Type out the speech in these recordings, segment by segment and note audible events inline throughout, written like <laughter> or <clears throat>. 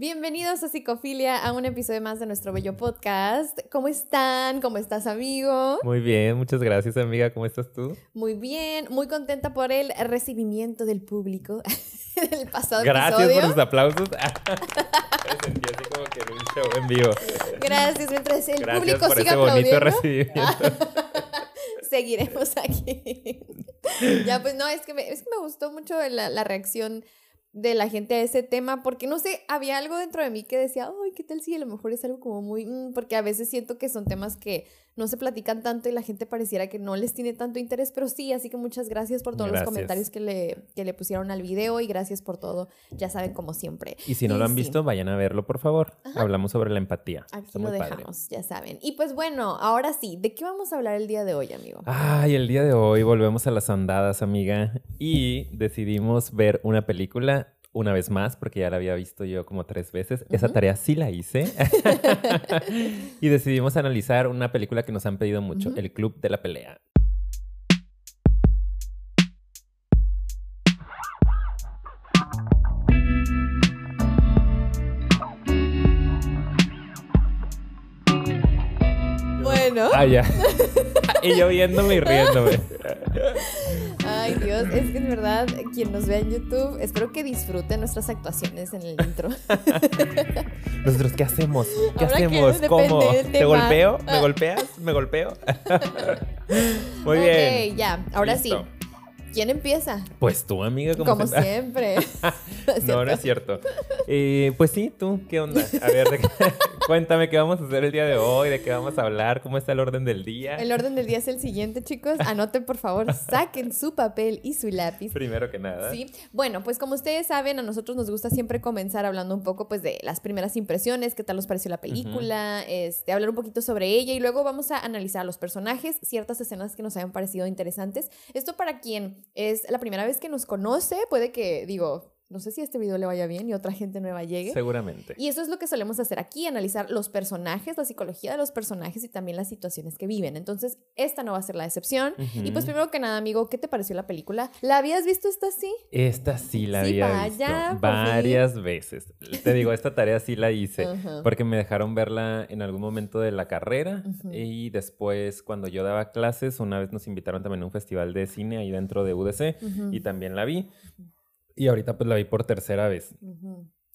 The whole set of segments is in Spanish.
Bienvenidos a Psicofilia, a un episodio más de nuestro bello podcast. ¿Cómo están? ¿Cómo estás, amigo? Muy bien, muchas gracias, amiga. ¿Cómo estás tú? Muy bien, muy contenta por el recibimiento del público <laughs> del pasado Gracias episodio. por los aplausos. <laughs> Me sentí así como que en un show en vivo. Gracias, mientras el Gracias público por siga ese bonito aplaudiendo. recibimiento. <laughs> seguiremos aquí. ya, pues no, es que me, es que me gustó mucho la, la reacción de la gente a ese tema, porque no sé, había algo dentro de mí que decía, ¿qué tal si a lo mejor es algo como muy, mm", porque a veces siento que son temas que no se platican tanto y la gente pareciera que no les tiene tanto interés, pero sí, así que muchas gracias por todos Gracias. los comentarios que le, que le pusieron al video y gracias por todo, ya saben, como siempre. Y si no lo han sí. visto, vayan a verlo, por favor. Hablamos sobre la empatía. Aquí Está lo padre. dejamos, ya saben. Y pues bueno, ahora sí, ¿de qué vamos a hablar el día de hoy, amigo? Ay, el día de hoy volvemos a las andadas, amiga. Y decidimos ver una película una vez más, porque ya la había visto yo como tres veces. Esa tarea sí la hice. <laughs> y decidimos analizar una película que nos han pedido mucho. El Club de la Pelea. Bueno. Ah, ya. <laughs> y yo viéndome y riéndome. <laughs> Ay, Dios, es que en verdad, quien nos vea en YouTube, espero que disfruten nuestras actuaciones en el intro. <laughs> Nosotros, ¿qué hacemos? ¿Qué Ahora hacemos? ¿Cómo? ¿Te golpeo? ¿Me Ah. golpeas? ¿Me golpeo? <laughs> Muy ok, bien. ya, ahora Listo. sí. ¿Quién empieza? Pues tú, amiga, como, Como siempre. <laughs> <laughs> No, no es cierto. Eh, pues sí, tú, ¿qué onda? A ver, ¿de qué- <laughs> cuéntame qué vamos a hacer el día de hoy, de qué vamos a hablar, cómo está el orden del día. El orden del día es el siguiente, chicos. Anoten, por favor, saquen su papel y su lápiz. Primero que nada. Sí, bueno, pues como ustedes saben, a nosotros nos gusta siempre comenzar hablando un poco pues de las primeras impresiones, qué tal nos pareció la película, este, hablar un poquito sobre ella y luego vamos a analizar los personajes, ciertas escenas que nos hayan parecido interesantes. Esto para quien es la primera vez que nos conoce, puede que, digo, no sé si este video le vaya bien y otra gente nueva llegue. Seguramente. Y eso es lo que solemos hacer aquí, analizar los personajes, la psicología de los personajes y también las situaciones que viven. Entonces, esta no va a ser la excepción. Y pues primero que nada, amigo, ¿qué te pareció la película? ¿La habías visto esta así? Esta sí la Sí, había vaya, visto fin. varias veces. Te digo, esta tarea sí la hice. Porque me dejaron verla en algún momento de la carrera y después cuando yo daba clases, una vez nos invitaron también a un festival de cine ahí dentro de UDC y también la vi. Y ahorita pues la vi por tercera vez.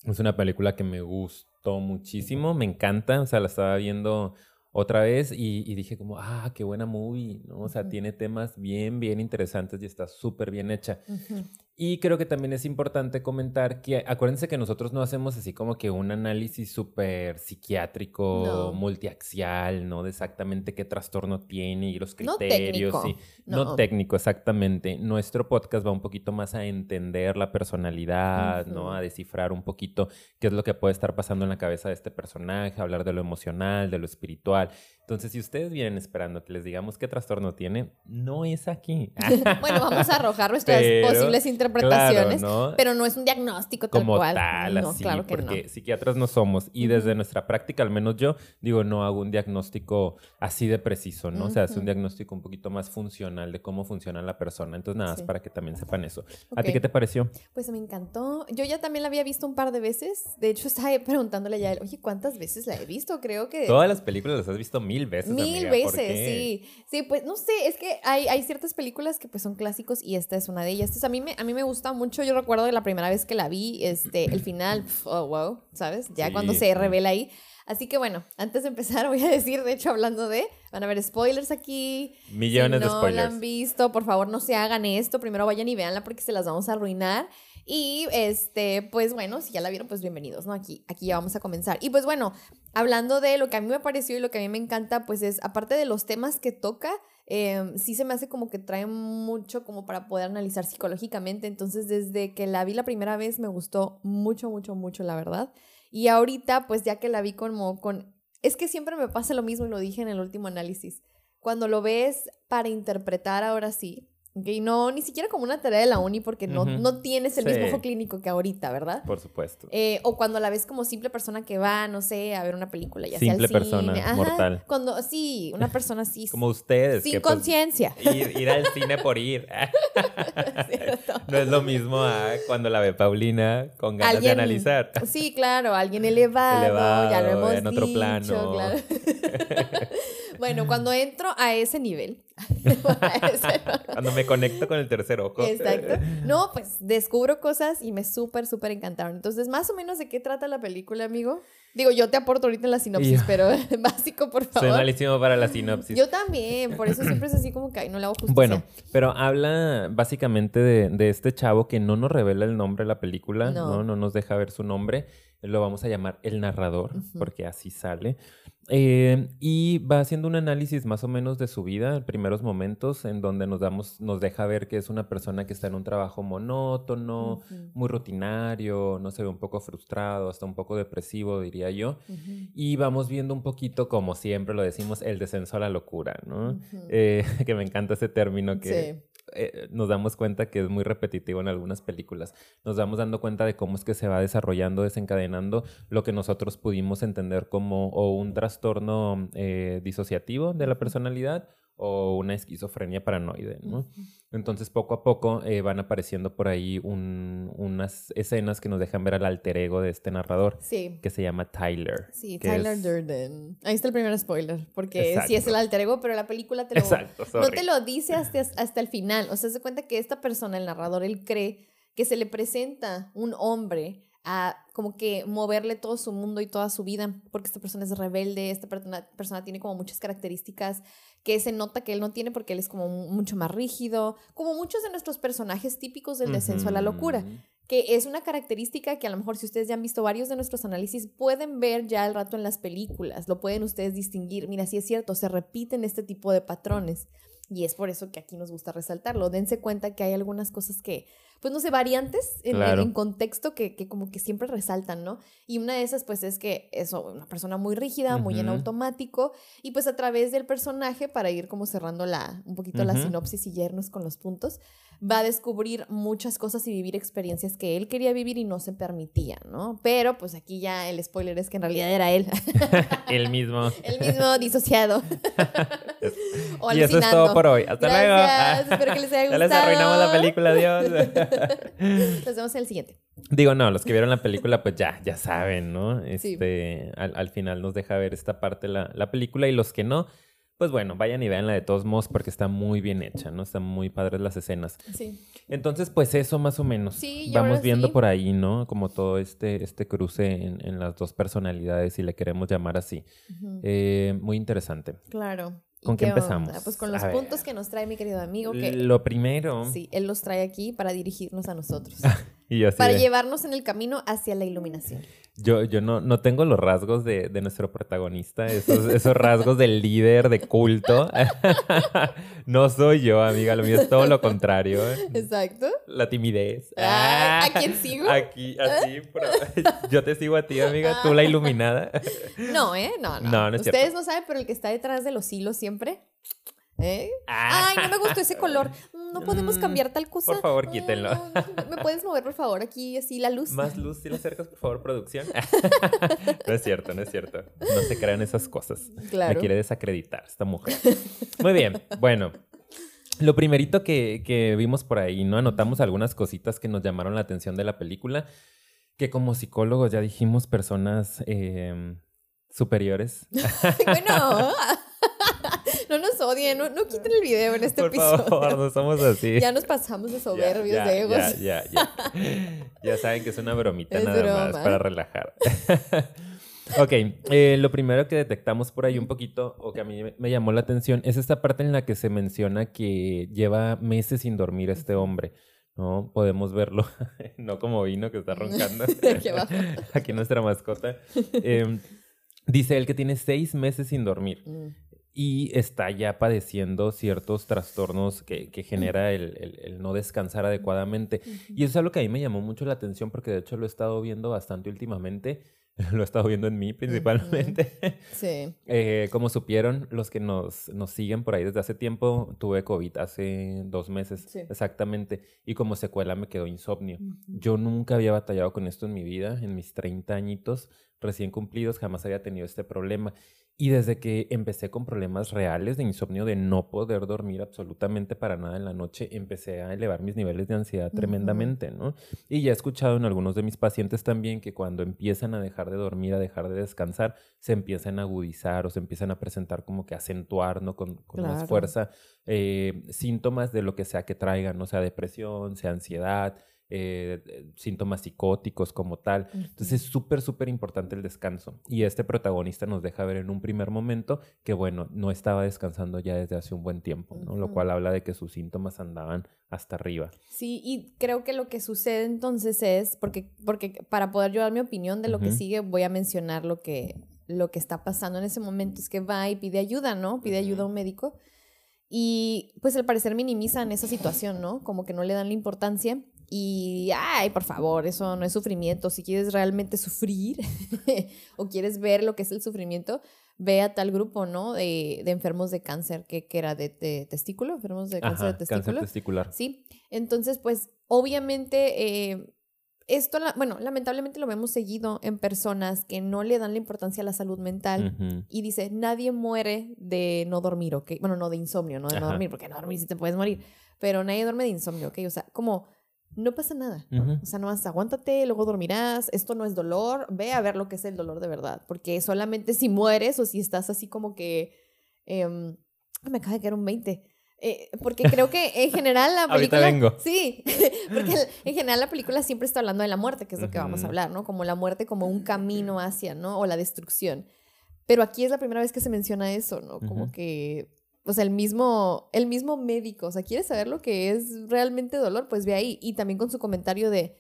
Es una película que me gustó muchísimo, me encanta, o sea, la estaba viendo otra vez y, y dije como, ah, qué buena movie, ¿no? O sea, tiene temas bien, bien interesantes y está súper bien hecha. Ujú. Y creo que también es importante comentar que acuérdense que nosotros no hacemos así como que un análisis súper psiquiátrico, No. multiaxial, ¿no? De exactamente qué trastorno tiene y los No criterios. técnico, sí. No. no. técnico, exactamente. Nuestro podcast va un poquito más a entender la personalidad, ¿no? A descifrar un poquito qué es lo que puede estar pasando en la cabeza de este personaje, hablar de lo emocional, de lo espiritual. Entonces, si ustedes vienen esperando que les digamos qué trastorno tiene, no es aquí. <laughs> Bueno, vamos a arrojar nuestras Pero, posibles interpretaciones, Claro, ¿no? pero no es un diagnóstico tal como cual. tal, no, así, claro que porque no. psiquiatras no somos. Y desde nuestra práctica, al menos yo, digo, no hago un diagnóstico así de preciso, ¿no? O sea, hace un diagnóstico un poquito más funcional de cómo funciona la persona. Entonces, nada, Sí. para que también sepan eso. ¿A ti qué te pareció? Pues me encantó. Yo ya también la había visto un par de veces. De hecho, <laughs> estaba preguntándole ya oye, ¿cuántas veces la he visto? Creo que Todas las películas las has visto mil veces. Mil amiga, ¿por veces, sí. Sí, pues no sé, es que hay, hay ciertas películas que pues son clásicos y esta es una de ellas. Entonces a mí me, a mí me gusta mucho, yo recuerdo de la primera vez que la vi, este, el final, pf, oh wow, ¿sabes? Ya Sí, cuando se revela ahí. Así que bueno, antes de empezar <laughs> voy a decir, de hecho hablando de, van a ver spoilers aquí. Millones si de no spoilers. la han visto, por favor no se hagan esto, primero vayan y véanla porque se las vamos a arruinar. Y este, pues bueno, si ya la vieron, pues bienvenidos, ¿no? Aquí, aquí ya vamos a comenzar. Y pues bueno, hablando de lo que a mí me pareció y lo que a mí me encanta, pues es, aparte de los temas que toca, eh, sí se me hace como que trae mucho como para poder analizar psicológicamente. Entonces, desde que la vi la primera vez, me gustó mucho, mucho, mucho, la verdad. Y ahorita, pues ya que la vi como con... Es que siempre me pasa lo mismo y lo dije en el último análisis. Cuando lo ves para interpretar ahora sí, Ok, no, ni siquiera como una tarea de la uni porque no, no tienes el mismo ojo clínico que ahorita, ¿verdad? Por supuesto. Eh, o cuando la ves como simple persona que va, no sé, a ver una película, ya Simple sea al persona, cine. Ajá, mortal. Cuando, sí, una persona así, <laughs> Como ustedes. sin pues, conciencia. ir, ir al cine por ir. <laughs> <laughs> No es lo mismo a cuando la ve Paulina con ganas de analizar. Sí, claro, alguien elevado, ya lo hemos en otro dicho, plano. claro. bueno, cuando entro a ese nivel, <laughs> Cuando me conecto con el tercer ojo. Exacto. No, pues descubro cosas y me súper, súper encantaron. Entonces, más o menos de qué trata la película, amigo. Digo, yo te aporto ahorita en la sinopsis, pero <laughs> básico, por Soy favor. malísimo para la sinopsis. Yo también, por eso siempre es así como que ay, no le hago justicia. Bueno, pero habla básicamente de, de este chavo que no nos revela el nombre de la película, No. no, no, nos deja ver su nombre. Lo vamos a llamar el narrador, porque así sale. Eh, y va haciendo un análisis más o menos de su vida, primeros momentos, en donde nos damos, nos deja ver que es una persona que está en un trabajo monótono, muy rutinario, no se ve un poco frustrado, hasta un poco depresivo, diría yo. Y vamos viendo un poquito, como siempre lo decimos, el descenso a la locura, ¿no? Eh, <laughs> que me encanta ese término que Sí. Eh, nos damos cuenta que es muy repetitivo en algunas películas. Nos damos dando cuenta de cómo es que se va desarrollando, desencadenando lo que nosotros pudimos entender como o un trastorno eh, disociativo de la personalidad o una esquizofrenia paranoide, ¿no? Entonces, poco a poco eh, van apareciendo por ahí un- unas escenas que nos dejan ver al alter ego de este narrador, Sí. que se llama Tyler. Sí, Tyler es- Durden. Ahí está el primer spoiler, porque sí es Exacto. el alter ego, pero la película te lo, Exacto, no te lo dice <laughs> hasta, hasta el final. O sea, se cuenta que esta persona, el narrador, él cree que se le presenta un hombre a como que moverle todo su mundo y toda su vida, porque esta persona es rebelde, esta persona, persona tiene como muchas características que se nota que él no tiene porque él es como mu- mucho más rígido, como muchos de nuestros personajes típicos del descenso a la locura que es una característica que a lo mejor si ustedes ya han visto varios de nuestros análisis pueden ver ya al rato en las películas, lo pueden ustedes distinguir. Mira, sí es cierto, se repiten este tipo de patrones y es por eso que aquí nos gusta resaltarlo. Dense cuenta que hay algunas cosas que, pues no sé, variantes en, Claro. en contexto que, que como que siempre resaltan, ¿no? Y una de esas pues es que eso, una persona muy rígida, muy en automático y pues a través del personaje, para ir como cerrando la, un poquito la sinopsis y yernos con los puntos, va a descubrir muchas cosas y vivir experiencias que él quería vivir y no se permitía, ¿no? Pero pues aquí ya el spoiler es que en realidad era él, <laughs> El mismo. el mismo disociado. <laughs> o y eso es todo por hoy. Hasta Gracias, luego. espero que les haya Ya les gustado. arruinamos la película, adiós. <laughs> Nos vemos en el siguiente. Digo, no, los que vieron la película, pues ya, ya saben, ¿no? Sí. Este, al, al final nos deja ver esta parte la, la película y los que no, pues bueno, vayan y veanla de todos modos porque está muy bien hecha, ¿no? Están muy padres las escenas. Sí. Entonces, pues eso más o menos. Sí, Vamos viendo sí. por ahí, ¿no? Como todo este, este cruce en, en las dos personalidades, si le queremos llamar así. Eh, muy interesante. Claro. ¿Y ¿Con qué empezamos? Pues con A los ver. puntos que nos trae mi querido amigo, que Lo primero. sí, él los trae aquí para dirigirnos a nosotros. <laughs> Y yo así para de- llevarnos en el camino hacia la iluminación. Yo, yo no, no tengo los rasgos de, de nuestro protagonista, esos, esos rasgos del líder de culto. <laughs> no soy yo, amiga, lo mío es todo lo contrario. Exacto. La timidez. Ah, ¿a quién sigo? Aquí, así, pero <laughs> yo te sigo a ti, amiga, tú la iluminada. No, ¿eh? No, no. No, no es Ustedes cierto. no saben, pero el que está detrás de los hilos siempre. ¿Eh? Ah. Ay, no me gustó ese color. <laughs> No podemos Mm, cambiar tal cosa. por favor, Ay, quítenlo. no. ¿Me puedes mover, por favor, aquí así la luz? Más luz, si le acercas, por favor, producción. <laughs> no es cierto, no es cierto. No se crean esas cosas. Claro. Me quiere desacreditar esta mujer. Muy bien, bueno. Lo primerito que, que vimos por ahí, ¿no? Anotamos algunas cositas que nos llamaron la atención de la película, que como psicólogos ya dijimos personas eh, superiores. <laughs> bueno, no nos odien, no, no quiten el video en este por episodio. favor, no somos así. <laughs> Ya nos pasamos de soberbios, ya, de egos. Ya, ya, ya. Ya saben que es una bromita Es nada más para relajar. <laughs> ok, eh, lo primero que detectamos por ahí un poquito, o que a mí me- me llamó la atención, es esta parte en la que se menciona que lleva meses sin dormir este hombre. ¿No? Podemos verlo, <laughs> no como vino que está roncando. Aquí abajo. Aquí nuestra mascota. Eh, dice él que tiene seis meses sin dormir Mm, y está ya padeciendo ciertos trastornos que, que genera el, el- el no descansar adecuadamente. Y eso es algo que a mí me llamó mucho la atención porque de hecho lo he estado viendo bastante últimamente. <laughs> lo he estado viendo en mí principalmente. <laughs> Sí. Eh, como supieron los que nos, nos siguen por ahí desde hace tiempo, tuve COVID hace dos meses Sí. exactamente y como secuela me quedó insomnio. Ujú. Yo nunca había batallado con esto en mi vida, en mis 30 añitos recién cumplidos, jamás había tenido este problema. Y desde que empecé con problemas reales de insomnio, de no poder dormir absolutamente para nada en la noche, empecé a elevar mis niveles de ansiedad tremendamente, ¿no? Y ya he escuchado en algunos de mis pacientes también que cuando empiezan a dejar de dormir, a dejar de descansar, se empiezan a agudizar o se empiezan a presentar como que acentuar, ¿no? Con, con más fuerza eh, síntomas de lo que sea que traigan, ¿no? sea depresión, sea ansiedad, eh, eh, síntomas psicóticos como tal. Entonces es súper, súper importante el descanso. Y este protagonista nos deja ver en un primer momento que, bueno, no estaba descansando ya desde hace un buen tiempo, ¿no? Lo cual habla de que sus síntomas andaban hasta arriba. Sí, y creo que lo que sucede entonces es, porque, porque para poder yo dar mi opinión de lo que sigue, voy a mencionar lo que, lo que está pasando en ese momento, es que va y pide ayuda, ¿no? Pide ayuda a un médico. Y pues al parecer minimizan esa situación, ¿no? Como que no le dan la importancia. Y, ay, por favor, eso no es sufrimiento. Si quieres realmente sufrir <laughs> o quieres ver lo que es el sufrimiento, ve a tal grupo, ¿no? De, de enfermos de cáncer, que, que era de, de testículo, enfermos de cáncer Ajá, de testículo. cáncer testicular. Sí, entonces pues obviamente eh, esto, bueno, lamentablemente lo vemos seguido en personas que no le dan la importancia a la salud mental y dice, nadie muere de no dormir, ¿ok? Bueno, no de insomnio, no de no dormir, porque no dormir sí te puedes morir, pero nadie duerme de insomnio, ¿ok? O sea, como no pasa nada. O sea, nomás aguántate, luego dormirás, esto no es dolor, ve a ver lo que es el dolor de verdad, porque solamente si mueres o si estás así como que... em, me acaba de caer un 20. Eh, porque creo que en general la <laughs> película... vengo. Sí, <laughs> porque en general la película siempre está hablando de la muerte, que es lo que vamos a hablar, ¿no? Como la muerte como un camino <clears throat> hacia, ¿no? O la destrucción. Pero aquí es la primera vez que se menciona eso, ¿no? Como que, o sea, el mismo, el mismo médico, o sea, ¿quieres saber lo que es realmente dolor? Pues ve ahí. Y también con su comentario de,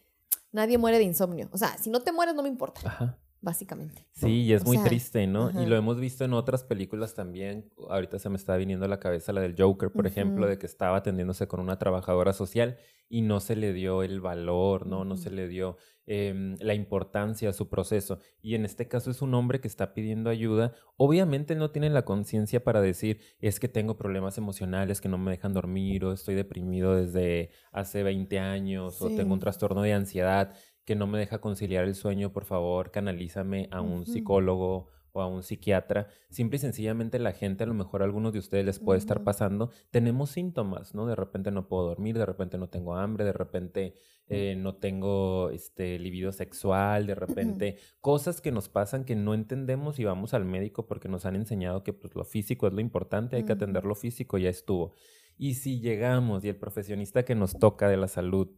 nadie muere de insomnio. O sea, si no te mueres no me importa, Ajá. básicamente. Sí, y es O muy sea, triste, ¿no? ajá. Y lo hemos visto en otras películas también. Ahorita se me está viniendo a la cabeza la del Joker, por ejemplo, de que estaba atendiéndose con una trabajadora social y no se le dio el valor, ¿no? No se le dio em, la importancia a su proceso. Y en este caso es un hombre que está pidiendo ayuda. Obviamente no tiene la conciencia para decir, es que tengo problemas emocionales que no me dejan dormir o estoy deprimido desde hace 20 años o tengo un trastorno de ansiedad que no me deja conciliar el sueño, por favor, canalízame a un psicólogo o a un psiquiatra. Simple y sencillamente la gente, a lo mejor a algunos de ustedes les puede estar pasando, tenemos síntomas, ¿no? De repente no puedo dormir, de repente no tengo hambre, de repente eh, no tengo este libido sexual, de <clears throat> repente cosas que nos pasan que no entendemos y vamos al médico porque nos han enseñado que pues, lo físico es lo importante, hay que atender lo físico, ya estuvo. Y si llegamos y el profesionista que nos toca de la salud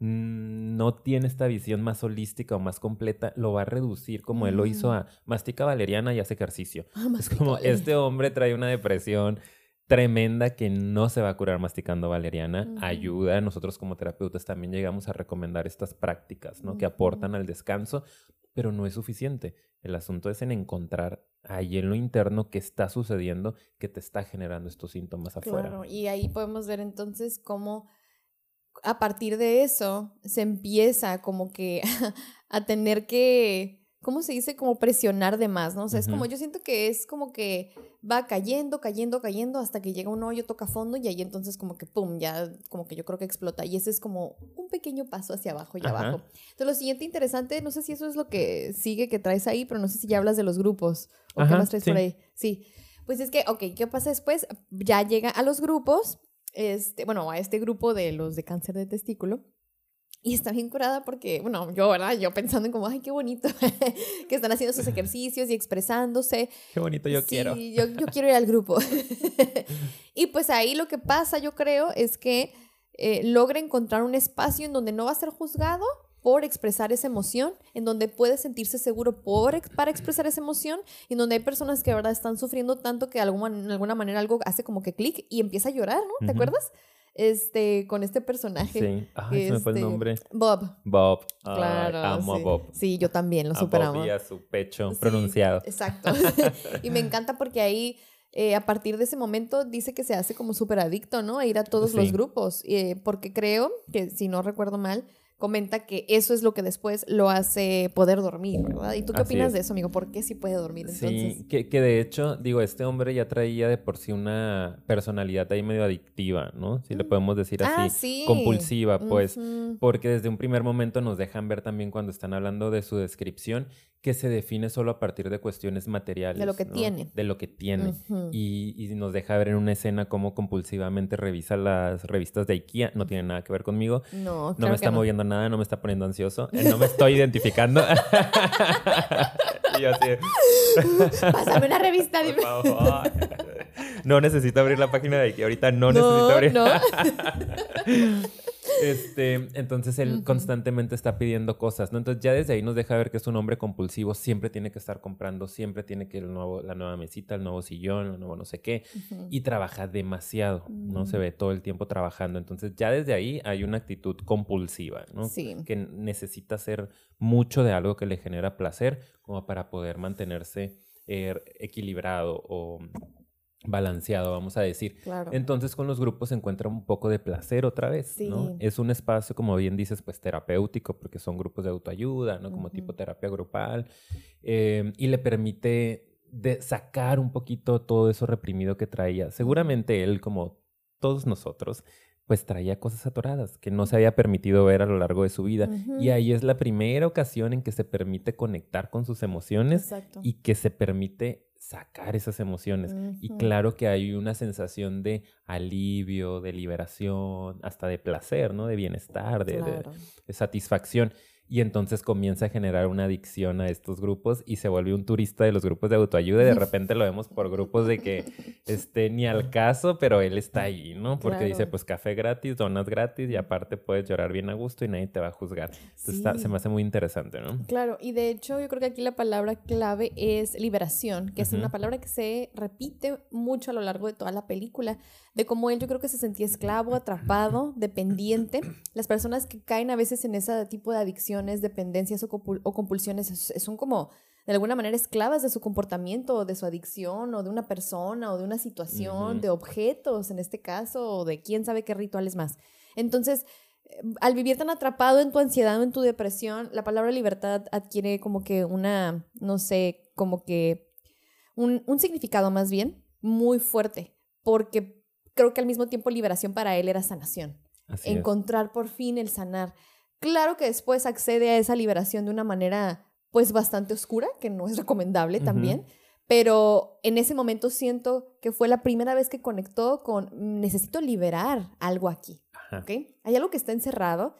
no tiene esta visión más holística o más completa, lo va a reducir como él lo hizo Mm. a mastica valeriana y hace ejercicio. Ah, Es como este hombre trae una depresión tremenda que no se va a curar masticando valeriana. Ujú. Ayuda. Nosotros como terapeutas también llegamos a recomendar estas prácticas, ¿no? Que aportan al descanso, pero no es suficiente. El asunto es en encontrar ahí en lo interno qué está sucediendo que te está generando estos síntomas afuera. Claro, y ahí podemos ver entonces cómo a partir de eso se empieza como que <laughs> a tener que, ¿cómo se dice? Como presionar de más, ¿no? O sea, es como, yo siento que es como que va cayendo, cayendo, cayendo hasta que llega un hoyo, toca fondo y ahí entonces como que, ¡pum!, ya como que yo creo que explota. Y ese es como un pequeño paso hacia abajo y Ajá. abajo. Entonces, lo siguiente interesante, no sé si eso es lo que sigue que traes ahí, pero no sé si ya hablas de los grupos o qué más traes por sí. ahí. Sí. Pues es que, ok, ¿qué pasa después? Ya llega a los grupos, este, bueno, a este grupo de los de cáncer de testículo. Y está bien curada porque, bueno, yo, ¿verdad? Yo pensando en como, ay, qué bonito, <laughs> que están haciendo sus <laughs> ejercicios y expresándose. Qué bonito yo Sí, quiero. Yo, yo quiero ir al grupo. <laughs> y pues ahí lo que pasa, yo creo, es que eh, logra encontrar un espacio en donde no va a ser juzgado por expresar esa emoción, en donde puede sentirse seguro por, para expresar esa emoción, y en donde hay personas que de verdad están sufriendo tanto que de alguna, de alguna manera algo hace como que clic y empieza a llorar, ¿no? ¿Te Ujú. acuerdas? Este, con este personaje. Sí. Ay, se me fue el este, nombre. Bob. Bob. Ay, Claro. amo sí. a Bob. Sí, yo también lo. Bob y a su pecho Sí, pronunciado. Exacto. <laughs> y me encanta porque ahí, eh, a partir de ese momento, dice que se hace como súper adicto, ¿no? A ir a todos los Sí. grupos. eh, porque creo que, si no recuerdo mal, comenta que eso es lo que después lo hace poder dormir, ¿verdad? ¿Y tú qué Así opinas es. de eso, amigo? ¿Por qué sí puede dormir entonces? Sí, que, que de hecho, digo, este hombre ya traía de por sí una personalidad ahí medio adictiva, ¿no? Si le podemos decir así. Ah, sí. Compulsiva, pues. Porque desde un primer momento nos dejan ver también cuando están hablando de su descripción que se define solo a partir de cuestiones materiales. De lo que ¿no? tiene. De lo que tiene. Y, y nos deja ver en una escena cómo compulsivamente revisa las revistas de IKEA. No tiene nada que ver conmigo. No, No claro me está moviendo nada, no me está poniendo ansioso, eh, no me estoy identificando. <laughs> y yo así, <laughs> Pásame una revista. por dime. favor. No necesito abrir la página de IKEA, ahorita no, necesito abrir. no. <laughs> Este, entonces él constantemente está pidiendo cosas, ¿no? Entonces ya desde ahí nos deja ver que es un hombre compulsivo, siempre tiene que estar comprando, siempre tiene que el nuevo, la nueva mesita, el nuevo sillón, el nuevo no sé qué, y trabaja demasiado, ¿no? Se Mm. ve todo el tiempo trabajando. Entonces ya desde ahí hay una actitud compulsiva, ¿no? Sí. Que necesita hacer mucho de algo que le genera placer como para poder mantenerse eh, equilibrado o balanceado, vamos a decir. Claro. Entonces con los grupos se encuentra un poco de placer otra vez. Es un espacio, como bien dices, pues terapéutico, porque son grupos de autoayuda, ¿no? Como tipo terapia grupal, eh, y le permite de sacar un poquito todo eso reprimido que traía. Seguramente él, como todos nosotros, pues traía cosas atoradas que no se había permitido ver a lo largo de su vida. Y ahí es la primera ocasión en que se permite conectar con sus emociones Exacto. y que se permite sacar esas emociones. Y claro que hay una sensación de alivio, de liberación, hasta de placer, ¿no? De bienestar, de, de- Claro. de satisfacción. Y entonces comienza a generar una adicción a estos grupos y se vuelve un turista de los grupos de autoayuda. Y de repente lo vemos por grupos de que este, ni al caso, pero él está ahí, ¿no? Porque dice, Claro. pues café gratis, donas gratis y aparte puedes llorar bien a gusto y nadie te va a juzgar. Entonces está- se Sí. me hace muy interesante, ¿no? Claro, y de hecho yo creo que aquí la palabra clave es liberación, que es una Ujú. palabra que se repite mucho a lo largo de toda la película, de cómo él yo creo que se sentía esclavo, atrapado, dependiente. Las personas que caen a veces en ese tipo de adicciones, dependencias o, compul- o compulsiones es- son como de alguna manera esclavas de su comportamiento o de su adicción o de una persona o de una situación, de objetos en este caso o de quién sabe qué rituales más. Entonces, eh, al vivir tan atrapado en tu ansiedad o en tu depresión, la palabra libertad adquiere como que una, no sé, como que un, un significado más bien muy fuerte, porque creo que al mismo tiempo liberación para él era sanación, Así es. encontrar por fin el sanar. Claro que después accede a esa liberación de una manera pues bastante oscura, que no es recomendable también, pero en ese momento siento que fue la primera vez que conectó con "Mm, necesito liberar algo aquí. Ajá. ¿ok? Hay algo que está encerrado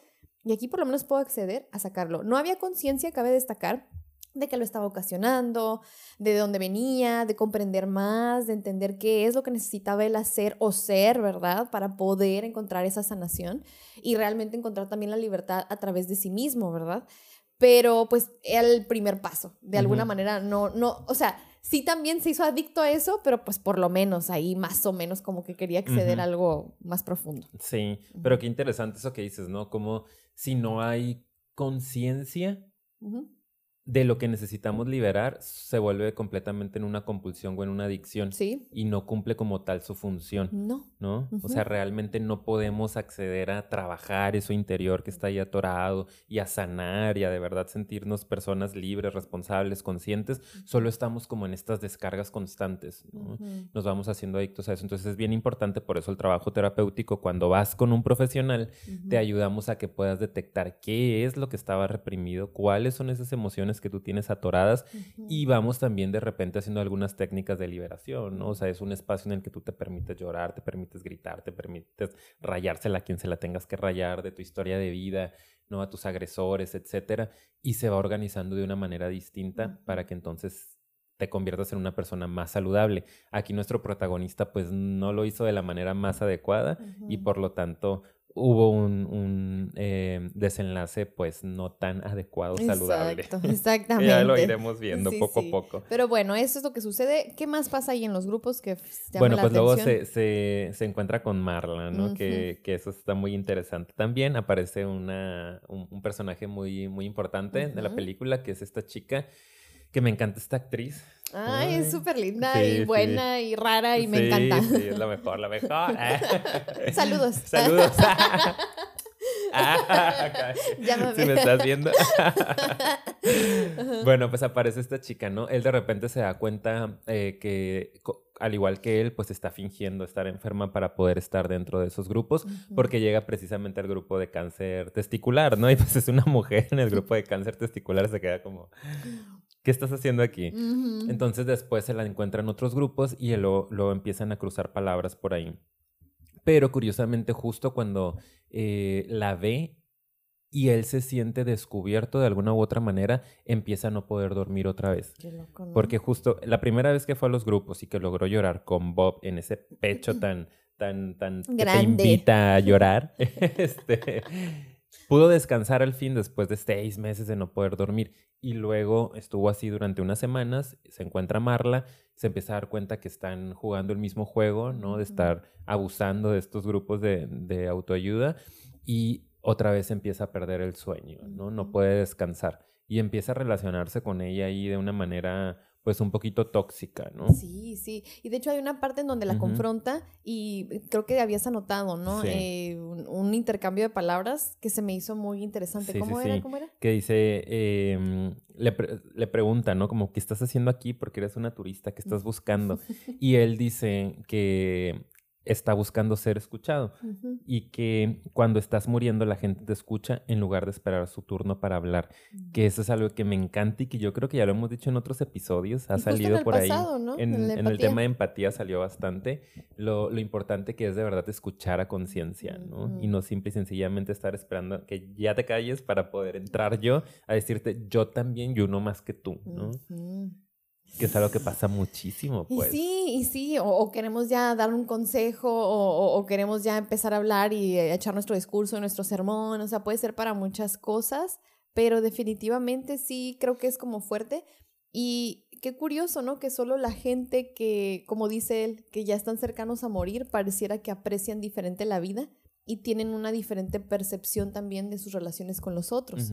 y aquí por lo menos puedo acceder a sacarlo. No había conciencia, cabe destacar, de que lo estaba ocasionando, de dónde venía, de comprender más, de entender qué es lo que necesitaba él hacer o ser, ¿verdad? Para poder encontrar esa sanación y realmente encontrar también la libertad a través de sí mismo, ¿verdad? Pero pues era el primer paso. De alguna manera, no, no, o sea, sí también se hizo adicto a eso, pero pues por lo menos ahí más o menos como que quería acceder a algo más profundo. Sí, pero qué interesante eso que dices, ¿no? Como si no hay conciencia. De lo que necesitamos liberar, se vuelve completamente en una compulsión o en una adicción Sí. y no cumple como tal su función, No. ¿no? O sea, realmente no podemos acceder a trabajar eso interior que está ahí atorado y a sanar y a de verdad sentirnos personas libres, responsables, conscientes. Solo estamos como en estas descargas constantes, nos vamos haciendo adictos a eso. Entonces es bien importante, por eso el trabajo terapéutico, cuando vas con un profesional, te ayudamos a que puedas detectar qué es lo que estaba reprimido, cuáles son esas emociones que tú tienes atoradas y vamos también de repente haciendo algunas técnicas de liberación, ¿no? O sea, es un espacio en el que tú te permites llorar, te permites gritar, te permites rayársela a quien se la tengas que rayar de tu historia de vida, ¿no? A tus agresores, etcétera, y se va organizando de una manera distinta para que entonces te conviertas en una persona más saludable. Aquí nuestro protagonista pues no lo hizo de la manera más adecuada y por lo tanto hubo un, un, eh, desenlace pues no tan adecuado, saludable. <laughs> Exactamente. ya lo iremos viendo Sí, poco sí. a poco. Pero bueno, eso es lo que sucede. ¿Qué más pasa ahí en los grupos que llama Bueno, la pues luego se, se, se encuentra con Marla, ¿no? Que, que eso está muy interesante. También aparece una, un, un personaje muy, muy importante de la película, que es esta chica, que me encanta esta actriz. Ay, es súper linda sí, y sí. buena y rara y me encanta. Sí, es la mejor, la mejor. <laughs> Saludos. Saludos. <laughs> <laughs> Ah, si me estás viendo. bueno, pues aparece esta chica, ¿no? Él de repente se da cuenta eh, que al igual que él, pues está fingiendo estar enferma para poder estar dentro de esos grupos, porque llega precisamente al grupo de cáncer testicular, ¿no? Y pues es una mujer en el grupo de cáncer testicular, se queda como, ¿qué estás haciendo aquí? Entonces después se la encuentran otros grupos y luego, lo empiezan a cruzar palabras por ahí. Pero curiosamente, justo cuando eh, la ve y él se siente descubierto de alguna u otra manera, empieza a no poder dormir otra vez. Qué loco, Porque justo la primera vez que fue a los grupos y que logró llorar con Bob en ese pecho <laughs> tan, tan, tan que te invita a llorar, <laughs> este, pudo descansar al fin después de seis meses de no poder dormir. Y luego estuvo así durante unas semanas, se encuentra Marla, se empieza a dar cuenta que están jugando el mismo juego, ¿no? De estar abusando de estos grupos de, de autoayuda. Y otra vez empieza a perder el sueño, ¿no? No puede descansar y empieza a relacionarse con ella ahí de una manera pues un poquito tóxica, ¿no? Sí, sí. Y de hecho hay una parte en donde la confronta y creo que habías anotado, ¿no? Eh, un, intercambio de palabras que se me hizo muy interesante. ¿Cómo era? ¿Cómo era? Que dice, em, le, le, pregunta, ¿no? Como, ¿qué estás haciendo aquí? Porque eres una turista, ¿qué estás buscando? <laughs> y él dice que está buscando ser escuchado y que cuando estás muriendo la gente te escucha en lugar de esperar su turno para hablar, que eso es algo que me encanta y que yo creo que ya lo hemos dicho en otros episodios, ha salido por ahí, en, el tema de empatía. salió bastante, lo, importante que es de verdad escuchar a conciencia, ¿no? Y no simple y sencillamente estar esperando que ya te calles para poder entrar yo a decirte yo también y uno más que tú, ¿no? Que es algo que pasa muchísimo, pues. Y sí, y sí, o, queremos ya dar un consejo, o, queremos ya empezar a hablar y echar nuestro discurso, nuestro sermón, o sea, puede ser para muchas cosas, pero definitivamente sí creo que es como fuerte. Y qué curioso, ¿no? Que solo la gente que, como dice él, que ya están cercanos a morir, pareciera que aprecian diferente la vida y tienen una diferente percepción también de sus relaciones con los otros,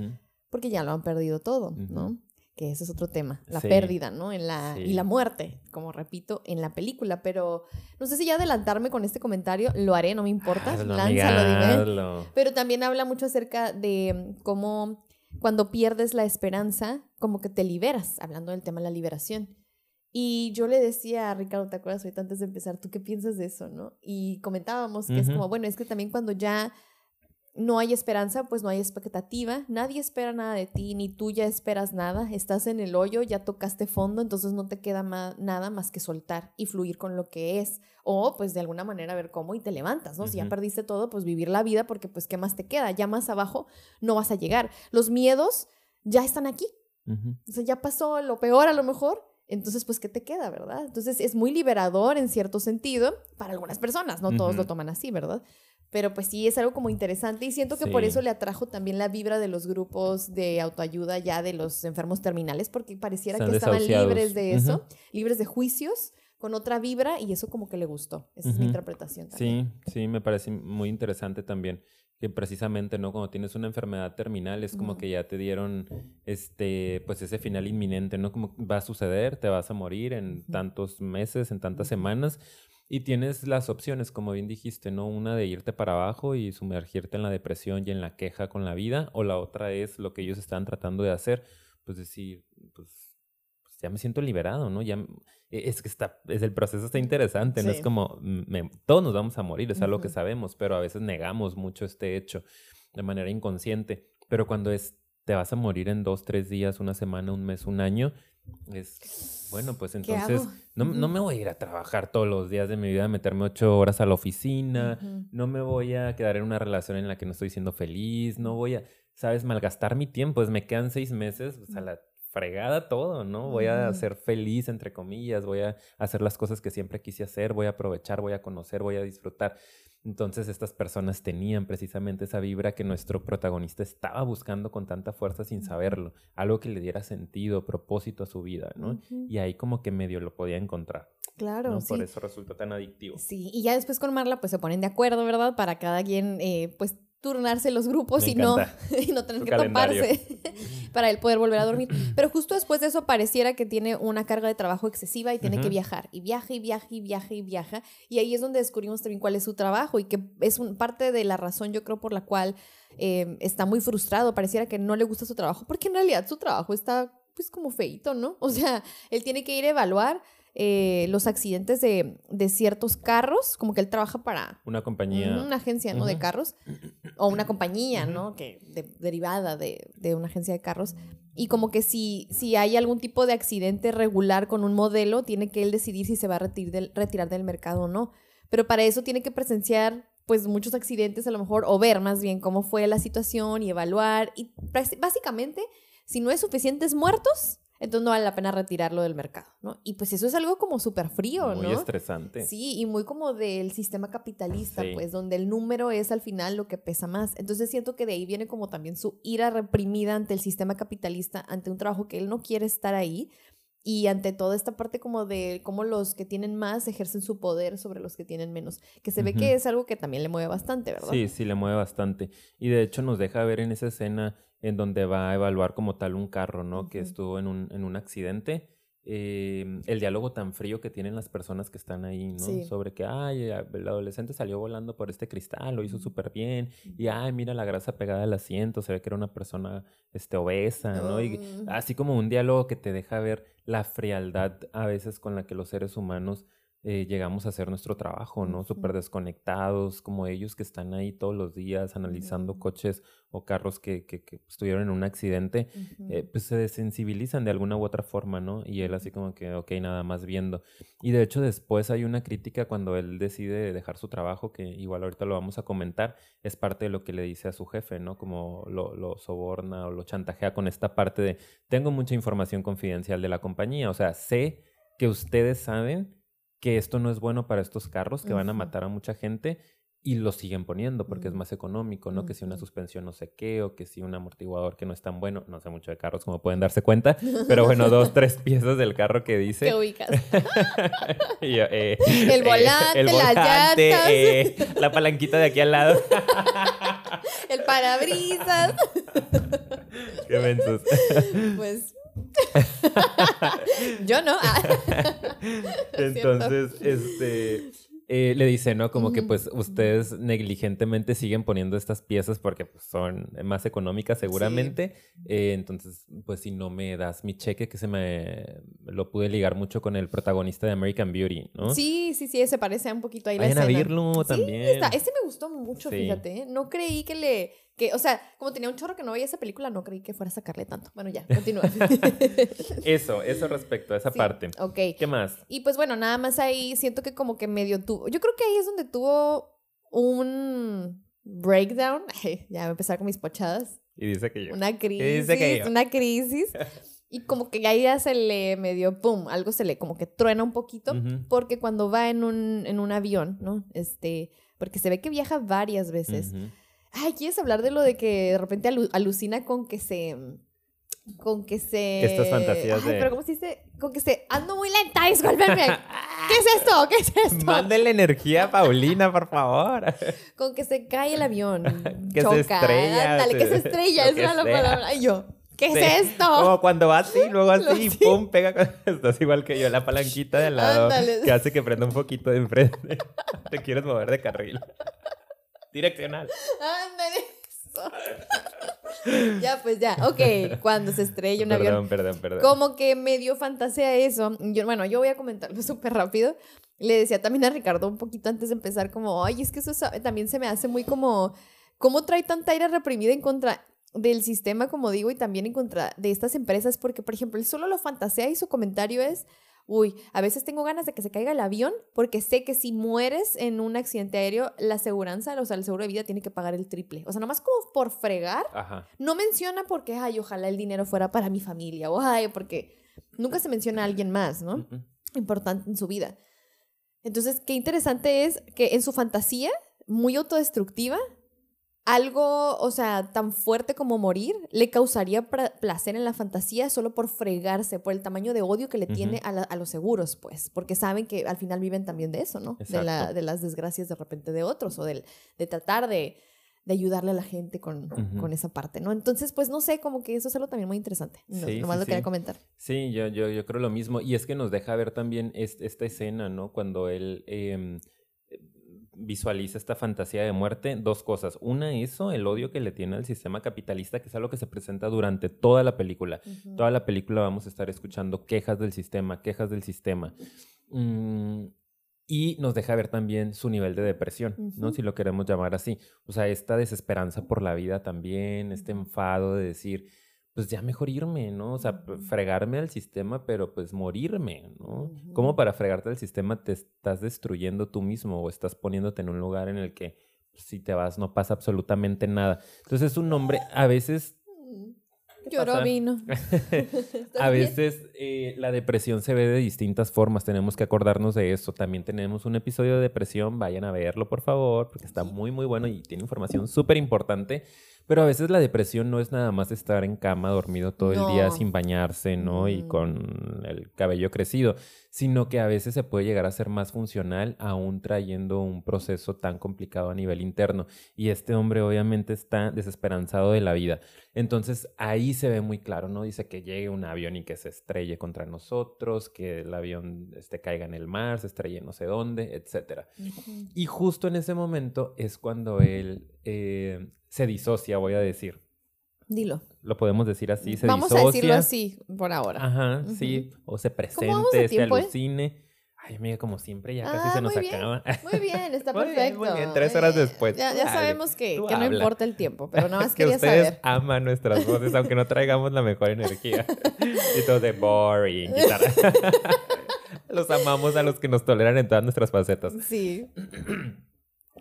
porque ya lo han perdido todo, ¿no? Que ese es otro tema, la pérdida, ¿no? En la, Y la muerte, como repito, en la película. Pero no sé si ya adelantarme con este comentario, lo haré, no me importa. Lánzalo, Pero también habla mucho acerca de cómo cuando pierdes la esperanza, como que te liberas, hablando del tema de la liberación. Y yo le decía a Ricardo, ¿te acuerdas ahorita antes de empezar? ¿Tú qué piensas de eso, no? Y comentábamos que es como, bueno, es que también cuando ya no hay esperanza, pues no hay expectativa, nadie espera nada de ti, ni tú ya esperas nada, estás en el hoyo, ya tocaste fondo, entonces no te queda nada más que soltar y fluir con lo que es, o pues de alguna manera ver cómo y te levantas, ¿no? Si ya perdiste todo, pues vivir la vida porque pues qué más te queda, ya más abajo no vas a llegar. Los miedos ya están aquí, o sea, ya pasó lo peor a lo mejor, entonces, pues, ¿qué te queda, verdad? Entonces, es muy liberador en cierto sentido para algunas personas, no todos lo toman así, ¿verdad? Pero pues sí, es algo como interesante y siento que por eso le atrajo también la vibra de los grupos de autoayuda ya de los enfermos terminales, porque pareciera que estaban libres de eso, libres de juicios, con otra vibra y eso como que le gustó. Esa es mi interpretación también. Sí, sí, me parece muy interesante también que precisamente, ¿no? Cuando tienes una enfermedad terminal es como que ya te dieron este, pues ese final inminente, ¿no? Como va a suceder, te vas a morir en tantos meses, en tantas semanas, y tienes las opciones, como bien dijiste, ¿no? Una de irte para abajo y sumergirte en la depresión y en la queja con la vida, o la otra es lo que ellos están tratando de hacer, pues decir, pues, pues ya me siento liberado, ¿no? Ya e, es que está, es el proceso está interesante, no es como todos nos vamos a morir, es algo que sabemos, pero a veces negamos mucho este hecho de manera inconsciente. Pero cuando es te vas a morir en dos, tres días, una semana, un mes, un año, es bueno, pues entonces no, no, me voy a ir a trabajar todos los días de mi vida, a meterme ocho horas a la oficina, no me voy a quedar en una relación en la que no estoy siendo feliz, no voy a, sabes, malgastar mi tiempo, pues me quedan seis meses, pues a la fregada todo, ¿no? Voy a ser feliz, entre comillas, voy a hacer las cosas que siempre quise hacer, voy a aprovechar, voy a conocer, voy a disfrutar. Entonces estas personas tenían precisamente esa vibra que nuestro protagonista estaba buscando con tanta fuerza sin saberlo, algo que le diera sentido, propósito a su vida, ¿no? Y ahí como que medio lo podía encontrar. Claro. Por eso resultó tan adictivo. Sí, y ya después con Marla pues se ponen de acuerdo, ¿verdad? Para cada quien eh, pues turnarse los grupos Me y no, <laughs> y no tener Su que calendario. toparse <laughs> para él poder volver a dormir. Pero justo después de eso pareciera que tiene una carga de trabajo excesiva y tiene que viajar. Y viaja y viaja y viaja y viaja. Y ahí es donde descubrimos también cuál es su trabajo y que es un, parte de la razón yo creo por la cual eh, está muy frustrado. Pareciera que no le gusta su trabajo porque en realidad su trabajo está pues como feito, ¿no? O sea, él tiene que ir a evaluar eh, los accidentes de, de ciertos carros, como que él trabaja para Una compañía. una agencia, ¿no? De carros. O una compañía. ¿no? Que de- derivada de, de una agencia de carros. Y como que si, si hay algún tipo de accidente regular con un modelo, tiene que él decidir si se va a retirar del, retirar del mercado o no. Pero para eso tiene que presenciar pues muchos accidentes a lo mejor, o ver más bien cómo fue la situación y evaluar. Y bas- básicamente, si no hay suficientes muertos, entonces no vale la pena retirarlo del mercado, ¿no? Y pues eso es algo como súper frío, muy ¿no? estresante. Sí, y muy como del sistema capitalista, Sí. pues, donde el número es al final lo que pesa más. Entonces siento que de ahí viene como también su ira reprimida ante el sistema capitalista, ante un trabajo que él no quiere estar ahí y ante toda esta parte como de cómo los que tienen más ejercen su poder sobre los que tienen menos, que se ve Ujú. que es algo que también le mueve bastante, ¿verdad? Sí, sí, le mueve bastante. Y de hecho nos deja ver en esa escena en donde va a evaluar como tal un carro, ¿no? Que estuvo en un, en un accidente. eh, el diálogo tan frío que tienen las personas que están ahí, ¿no? Sí. Sobre que, ay, el adolescente salió volando por este cristal, lo hizo súper bien. Y, ay, mira la grasa pegada al asiento, se ve que era una persona este, obesa, ¿no? Y así como un diálogo que te deja ver la frialdad a veces con la que los seres humanos eh, llegamos a hacer nuestro trabajo, ¿no? Súper desconectados, como ellos que están ahí todos los días analizando Ujú. coches o carros que, que, que estuvieron en un accidente, Ujú. eh, pues se desensibilizan de alguna u otra forma, ¿no? Y él así como que, ok, nada más viendo. Y de hecho después hay una crítica cuando él decide dejar su trabajo, que igual ahorita lo vamos a comentar, es parte de lo que le dice a su jefe, ¿no? Como lo, lo soborna o lo chantajea con esta parte de, tengo mucha información confidencial de la compañía, o sea, sé que ustedes saben que esto no es bueno para estos carros, que van a matar a mucha gente y lo siguen poniendo porque es más económico, ¿no? Que si una suspensión no sé qué o que si un amortiguador que no es tan bueno, no sé mucho de carros como pueden darse cuenta, pero bueno, <laughs> dos, tres piezas del carro que dice. ¿Qué ubicas? <laughs> Yo, eh, <laughs> El volante, las volante, eh, la palanquita de aquí al lado. El parabrisas. Qué mensos. Pues. Yo no. Ah. <laughs> Entonces, este, eh, le dice, ¿no? Como que Ujú, pues ustedes negligentemente siguen poniendo estas piezas porque pues, son más económicas seguramente. Eh, entonces, pues si no me das mi cheque, que se me lo pude ligar mucho con el protagonista de American Beauty, ¿no? Sí, sí, sí, se parece un poquito ahí la Vayan a escena. verlo Sí, también. Ese me gustó mucho, Sí. fíjate. ¿eh? No creí que le. Que, o sea, como tenía un chorro que no veía esa película, no creí que fuera a sacarle tanto. Bueno, ya, <laughs> continúa. <laughs> Eso, eso respecto a esa Sí, parte. Ok. ¿Qué más? Y pues bueno, nada más ahí siento que como que medio tuvo. Yo creo que ahí es donde tuvo un breakdown. <laughs> ya voy a empezar con mis pochadas. Y dice que yo. Una crisis. dice que yo. Una crisis. Y como que ahí ya se le medio, pum, algo se le como que truena un poquito. Porque cuando va en un, en un avión, ¿no? Este, porque se ve que viaja varias veces. Ujú. Ay, ¿quieres hablar de lo de que de repente alu- alucina con que se... Con que se... Estas fantasías Ay, de- pero ¿cómo se dice? Con que se... Ando muy lenta, discúlpenme. <laughs> ¿Qué es esto? ¿Qué es esto? Mándele energía a Paulina, por favor. <laughs> Con que se cae el avión. <laughs> Que se choca. estrella, Ándale, que se- se estrella. la sea. palabra. Ay, yo. ¿Qué Sí, es esto? Como cuando va así, luego así, sí. pum, pega. con- Estás igual que yo, la palanquita de al lado Ándale. que hace que prenda un poquito de enfrente. Te quieres mover de carril. Direccional. Ándale. eso. <laughs> ya, pues ya. Ok, cuando se estrella un avión. Perdón, perdón, perdón. Como que medio fantasea eso. Yo, bueno, yo voy a comentarlo <laughs> súper rápido. Le decía también a Ricardo un poquito antes de empezar, como, ay, es que eso también se me hace muy como, ¿cómo trae tanta ira reprimida en contra del sistema, como digo, y también en contra de estas empresas? Porque, por ejemplo, él solo lo fantasea y su comentario es, uy, a veces tengo ganas de que se caiga el avión porque sé que si mueres en un accidente aéreo, la aseguranza, o sea, el seguro de vida tiene que pagar el triple. O sea, nomás como por fregar, Ajá. no menciona porque, ay, ojalá el dinero fuera para mi familia, o ay, porque nunca se menciona a alguien más, ¿no? Importante en su vida. Entonces, qué interesante es que en su fantasía, muy autodestructiva, algo, o sea, tan fuerte como morir, le causaría placer en la fantasía solo por fregarse, por el tamaño de odio que le tiene a, la- a los seguros, pues, porque saben que al final viven también de eso, ¿no? De, la- de las desgracias de repente de otros o del, de tratar de, de ayudarle a la gente con, con, esa parte, ¿no? Entonces, pues no sé, como que eso es algo también muy interesante. Sí, nomás lo quería comentar. Sí, yo, yo, yo creo lo mismo. Y es que nos deja ver también esta escena, ¿no? Cuando él em, visualiza esta fantasía de muerte, dos cosas. Una, eso, el odio que le tiene al sistema capitalista, que es algo que se presenta durante toda la película. Toda la película vamos a estar escuchando quejas del sistema, quejas del sistema. Mm, y nos deja ver también su nivel de depresión, ¿no? Si lo queremos llamar así. O sea, esta desesperanza por la vida también, este enfado de decir, pues ya mejor irme, ¿no? O sea, fregarme al sistema, pero pues morirme, ¿no? ¿Cómo para fregarte al sistema te estás destruyendo tú mismo o estás poniéndote en un lugar en el que pues, si te vas no pasa absolutamente nada? Entonces es un hombre, a veces Lloró vino. <laughs> <laughs> a veces eh, la depresión se ve de distintas formas, tenemos que acordarnos de eso. También tenemos un episodio de depresión, vayan a verlo por favor, porque está muy muy bueno y tiene información súper importante. Pero a veces la depresión no es nada más estar en cama dormido todo el día sin bañarse, ¿no? Y mm. con el cabello crecido, sino que a veces se puede llegar a ser más funcional aún trayendo un proceso tan complicado a nivel interno. Y este hombre obviamente está desesperanzado de la vida. Entonces ahí se ve muy claro, ¿no? Dice que llegue un avión y que se estrelle contra nosotros, que el avión este, caiga en el mar, se estrelle no sé dónde, etc. Y justo en ese momento es cuando él... Eh, se disocia, voy a decir. Dilo. Lo podemos decir así, se Vamos a decirlo así por ahora. Ajá, sí. O se presente, se eh? alucine. Ay, amiga, como siempre, ya casi ah, se nos acaba. <laughs> Muy bien, está perfecto. muy bien, tres horas después. Ya, sabemos que, que no importa el tiempo, pero nada más <laughs> que ustedes aman nuestras voces, aunque no traigamos la mejor energía. <laughs> y todo de boring. los amamos a los que nos toleran en todas nuestras facetas. Sí. <clears throat>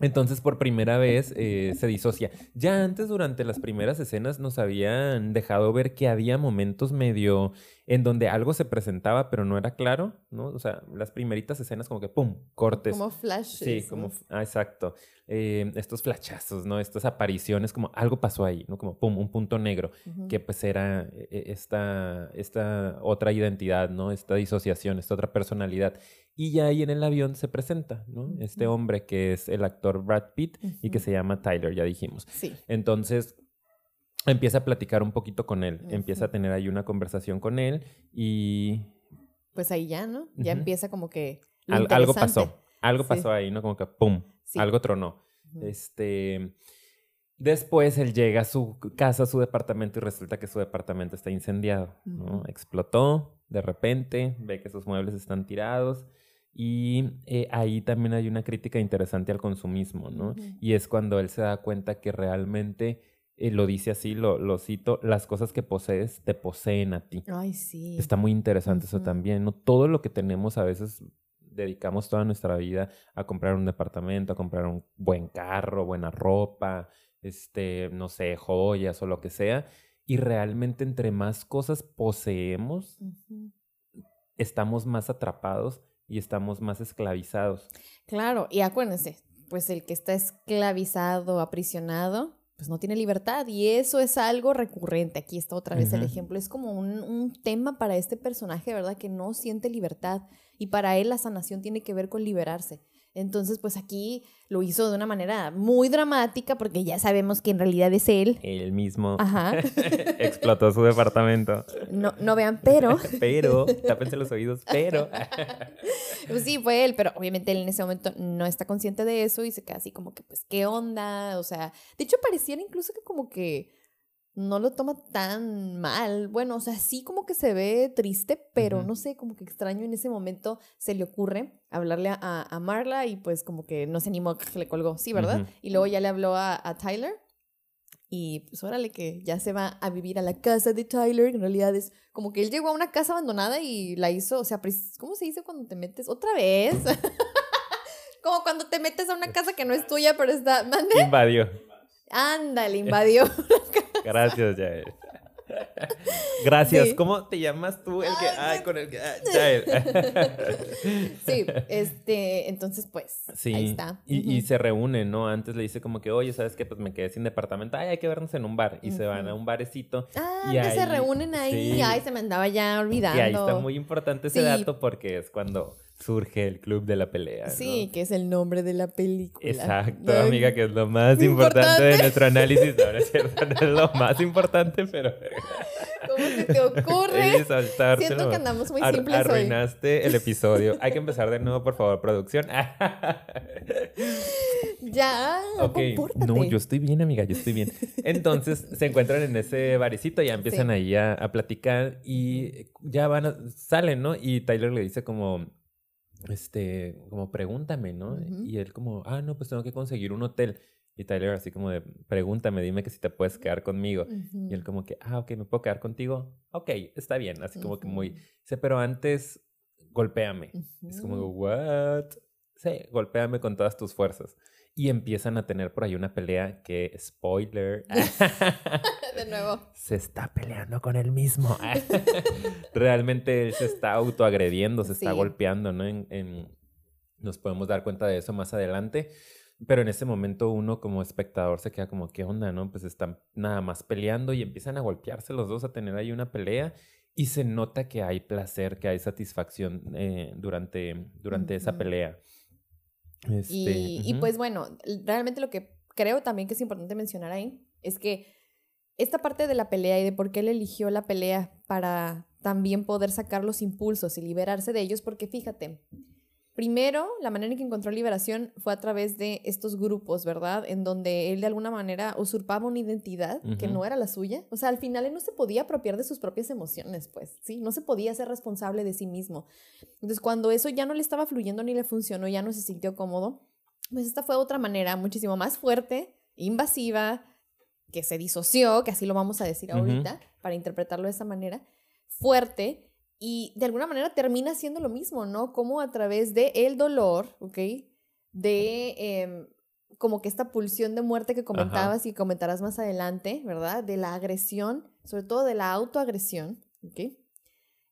Entonces por primera vez eh, se disocia. Ya antes, durante las primeras escenas, nos habían dejado ver que había momentos medio en donde algo se presentaba, pero no era claro, ¿no? O sea, las primeritas escenas como que, ¡pum!, cortes. Como flashes. Sí, como, ah, exacto. Eh, estos flashazos, ¿no? Estas apariciones, como algo pasó ahí, ¿no? Como, ¡pum!, un punto negro, que pues era eh, esta, esta otra identidad, ¿no? Esta disociación, esta otra personalidad. Y ya ahí en el avión se presenta, ¿no? Este hombre que es el actor Brad Pitt y que se llama Tyler, ya dijimos. Sí. Entonces, empieza a platicar un poquito con él, empieza a tener ahí una conversación con él y... Pues ahí ya, ¿no? Ya empieza como que... algo pasó, algo pasó ahí, ¿no? Como que ¡pum! Algo tronó. Este... Después él llega a su casa, a su departamento y resulta que su departamento está incendiado, ¿no? Explotó de repente, ve que sus muebles están tirados y eh, ahí también hay una crítica interesante al consumismo, ¿no? Y es cuando él se da cuenta que realmente, eh, lo dice así, lo, lo, cito, las cosas que posees te poseen a ti. Ay, sí. Está muy interesante eso también, ¿no? Todo lo que tenemos a veces dedicamos toda nuestra vida a comprar un departamento, a comprar un buen carro, buena ropa, este, no sé, joyas o lo que sea. Y realmente entre más cosas poseemos, estamos más atrapados y estamos más esclavizados. Claro, y acuérdense, pues el que está esclavizado, aprisionado, pues no tiene libertad y eso es algo recurrente. Aquí está otra vez el ejemplo. Es como un, un, tema para este personaje, ¿verdad? Que no siente libertad y para él la sanación tiene que ver con liberarse. Entonces, pues aquí lo hizo de una manera muy dramática porque ya sabemos que en realidad es él. Él mismo. Ajá. <laughs> Explotó su departamento. No, no vean, pero. <laughs> pero, tápense los oídos, pero. <laughs> pues sí, fue él, pero obviamente él en ese momento no está consciente de eso y se queda así como que, pues, ¿qué onda? O sea, de hecho pareciera incluso que como que no lo toma tan mal. Bueno, o sea, sí como que se ve triste, pero no sé, como que extraño en ese momento se le ocurre hablarle a, Marla y pues como que no se animó, que le colgó, sí, ¿verdad? Y luego ya le habló a, Tyler y pues órale que ya se va a vivir a la casa de Tyler, en realidad es como que él llegó a una casa abandonada y la hizo, o sea, ¿cómo se dice cuando te metes otra vez? <laughs> como cuando te metes a una casa que no es tuya, pero está... Invadió. Ándale, invadió. <laughs> Gracias, Yael. Gracias. Sí. ¿Cómo te llamas tú? El que. Ay, con el que. ah, ya. <laughs> Sí, este, entonces pues, Sí, ahí está. y, se reúnen, ¿no? Antes le dice como que, oye, ¿sabes qué? Pues me quedé sin departamento. Ay, hay que vernos en un bar. Y se van a un barecito. Ah, y que se reúnen ahí. sí. Ay, se me andaba ya olvidando. Y ahí está muy importante ese dato porque es cuando surge el club de la pelea. ¿no? Sí, que es el nombre de la película. Exacto, amiga, que es lo más importante, Importante. de nuestro análisis. No es cierto, no es lo más importante, pero... <laughs> ¿Cómo se te ocurre? Siento que andamos muy Ar- simples hoy. Arruinaste el episodio. Hay que empezar de nuevo, por favor, producción. <laughs> Ya, Ok, compórtate. no, yo estoy bien, amiga, yo estoy bien. Entonces se encuentran en ese barecito, ya empiezan Sí. ahí a, a platicar y ya van, a- salen, ¿no? Y Tyler le dice como, este, como pregúntame, ¿no? Y él como, ah, no, pues tengo que conseguir un hotel. Y Tyler así como de, pregúntame, dime que si te puedes quedar conmigo. Y él como que, ah, ok, ¿me puedo quedar contigo? Ok, está bien, así como que muy... Dice, pero antes, golpéame. Es como. ¿what? Sí, golpéame con todas tus fuerzas. Y empiezan a tener por ahí una pelea que, spoiler, <laughs> De nuevo. se está peleando con él mismo. <laughs> Realmente él se está autoagrediendo, se está Sí. golpeando, ¿no? En, en- Nos podemos dar cuenta de eso más adelante. Pero en ese momento uno como espectador se queda como, ¿qué onda, no? Pues están nada más peleando y empiezan a golpearse los dos, a tener ahí una pelea. Y se nota que hay placer, que hay satisfacción eh, durante, durante esa Ujú. pelea. Este, Y, y pues bueno, realmente lo que creo también que es importante mencionar ahí es que esta parte de la pelea y de por qué él eligió la pelea para también poder sacar los impulsos y liberarse de ellos, porque fíjate, primero la manera en que encontró liberación fue a través de estos grupos, ¿verdad? En donde él de alguna manera usurpaba una identidad que no era la suya. O sea, al final él no se podía apropiar de sus propias emociones, pues, ¿sí? No se podía ser responsable de sí mismo. Entonces, cuando eso ya no le estaba fluyendo ni le funcionó, ya no se sintió cómodo, pues esta fue otra manera muchísimo más fuerte, invasiva, que se disoció, que así lo vamos a decir ahorita, para interpretarlo de esa manera, fuerte y de alguna manera termina siendo lo mismo, ¿no? Como a través de el dolor, ¿ok? De em, como que esta pulsión de muerte que comentabas y comentarás más adelante, ¿verdad? De la agresión, sobre todo de la autoagresión, ¿ok?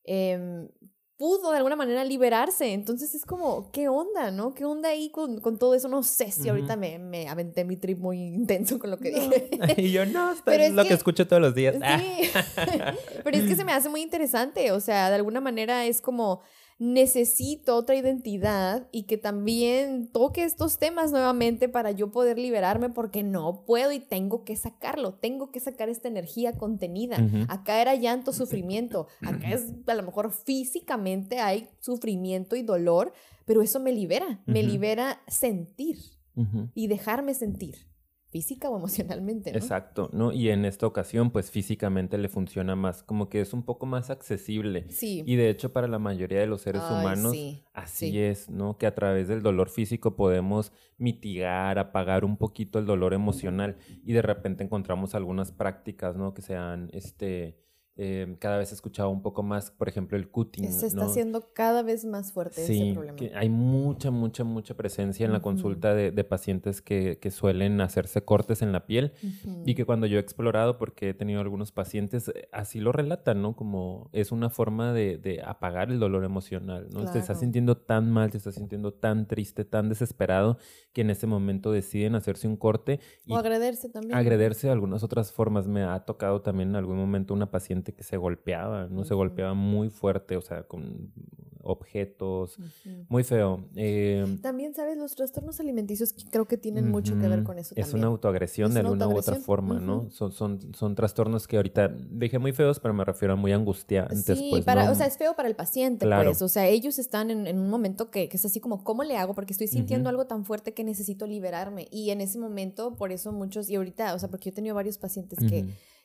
Em, pudo de alguna manera liberarse. Entonces es como, ¿qué onda, no? ¿Qué onda ahí con, con todo eso? No sé si ahorita me, me aventé mi trip muy intenso con lo que No. dije. <laughs> y yo, no, está Pero es es lo que... que- escucho todos los días. Sí, <laughs> pero es que se me <laughs> hace muy interesante, o sea, de alguna manera es como necesito otra identidad y que también toque estos temas nuevamente para yo poder liberarme porque no puedo y tengo que sacarlo, tengo que sacar esta energía contenida. Ujú. Acá era llanto, sufrimiento, acá es a lo mejor físicamente hay sufrimiento y dolor, pero eso me libera, me libera sentir y dejarme sentir, física o emocionalmente. ¿no? Exacto, ¿no? Y en esta ocasión, pues físicamente le funciona más, como que es un poco más accesible. Sí. Y de hecho, para la mayoría de los seres Ay, humanos, sí, así sí. es, ¿no? Que a través del dolor físico podemos mitigar, apagar un poquito el dolor emocional. Y de repente encontramos algunas prácticas, ¿no? Que sean, este, eh, cada vez he escuchado un poco más, por ejemplo, el cutting, Se está ¿no? haciendo cada vez más fuerte ese Sí, problema. que hay mucha, mucha, mucha presencia en la Ujú. consulta de, de pacientes que, que suelen hacerse cortes en la piel Ujú. y que cuando yo he explorado, porque he tenido algunos pacientes, eh, así lo relatan, ¿no? Como es una forma de, de apagar el dolor emocional, ¿no? Te estás Claro. sintiendo tan mal, te estás sintiendo tan triste, tan desesperado, que en ese momento deciden hacerse un corte y O agrederse también. agrederse de algunas otras formas. Me ha tocado también en algún momento una paciente que se golpeaba, ¿no? Se golpeaba muy fuerte, o sea, con objetos, muy feo. Eh, También, ¿sabes? Los trastornos alimenticios que creo que tienen mucho que ver con eso Es también. una autoagresión Es de una alguna u otra forma, ¿no? Son, son, son trastornos que ahorita dije muy feos, pero me refiero a muy angustiantes. Sí, pues, para, ¿no? o sea, es feo para el paciente, Claro. pues. O sea, ellos están en, en un momento que, que es así como, ¿cómo le hago? Porque estoy sintiendo algo tan fuerte que necesito liberarme. Y en ese momento, por eso muchos, y ahorita, o sea, porque yo he tenido varios pacientes que.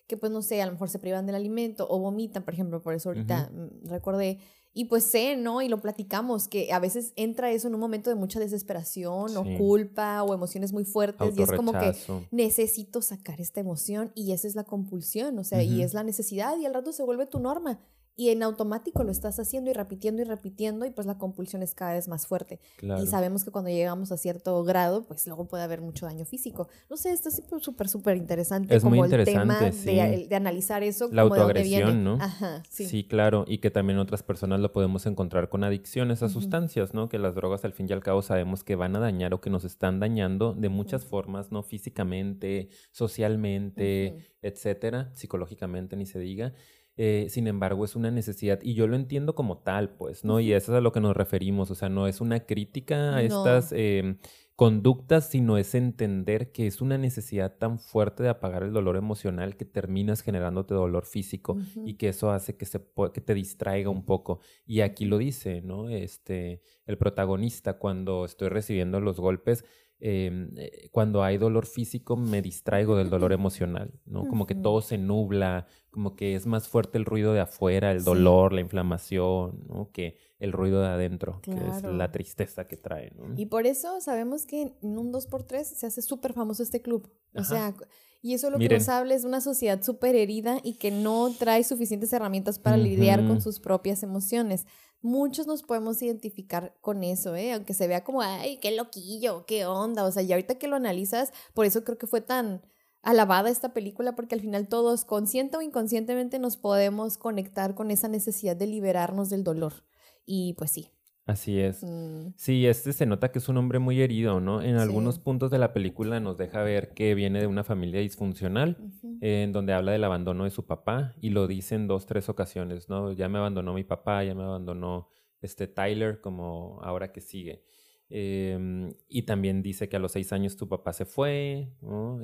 Que pues no sé, a lo mejor se privan del alimento o vomitan, por ejemplo, por eso ahorita mm, recordé. Y pues sé, ¿no? Y lo platicamos, que a veces entra eso en un momento de mucha desesperación Sí. o culpa o emociones muy fuertes y es como que necesito sacar esta emoción y esa es la compulsión, o sea, y es la necesidad y al rato se vuelve tu norma y en automático lo estás haciendo y repitiendo y repitiendo y pues la compulsión es cada vez más fuerte. Y sabemos que cuando llegamos a cierto grado, pues luego puede haber mucho daño físico. No sé, esto es súper, súper interesante es como muy interesante, el tema sí. de, de, analizar eso. La como autoagresión, ¿no? Ajá, sí. Sí, claro, y que también otras personas lo podemos encontrar con adicciones a sustancias, ¿no? Que las drogas al fin y al cabo sabemos que van a dañar o que nos están dañando de muchas formas, ¿no? Físicamente, socialmente, etcétera, psicológicamente ni se diga. Eh, sin embargo, es una necesidad y yo lo entiendo como tal, pues, ¿no? Y eso es a lo que nos referimos, o sea, no es una crítica a estas em, conductas, sino es entender que es una necesidad tan fuerte de apagar el dolor emocional que terminas generándote dolor físico y que eso hace que, se que te distraiga un poco. Y aquí lo dice, ¿no? Este, el protagonista, cuando estoy recibiendo los golpes, Em, eh, cuando hay dolor físico me distraigo del dolor <laughs> emocional, ¿no? Como que todo se nubla, como que es más fuerte el ruido de afuera, el dolor, la inflamación, ¿no? Que el ruido de adentro, que es la tristeza que trae, ¿no? Y por eso sabemos que en un 2x3 se hace súper famoso este club. O sea, y eso lo que nos habla es de una sociedad súper herida y que no trae suficientes herramientas para lidiar con sus propias emociones muchos nos podemos identificar con eso, ¿eh? Aunque se vea como, ay, qué loquillo, qué onda. O sea, y ahorita que lo analizas, por eso creo que fue tan alabada esta película, porque al final todos, consciente o inconscientemente, nos podemos conectar con esa necesidad de liberarnos del dolor. Y pues sí, Así es. Mm. Sí, este se nota que es un hombre muy herido, ¿no? En algunos puntos de la película nos deja ver que viene de una familia disfuncional, en donde habla del abandono de su papá y lo dice en dos, tres ocasiones, ¿no? Ya me abandonó mi papá, ya me abandonó este Tyler, como ahora que sigue. Em, y también dice que a los seis años tu papá se fue, ¿no?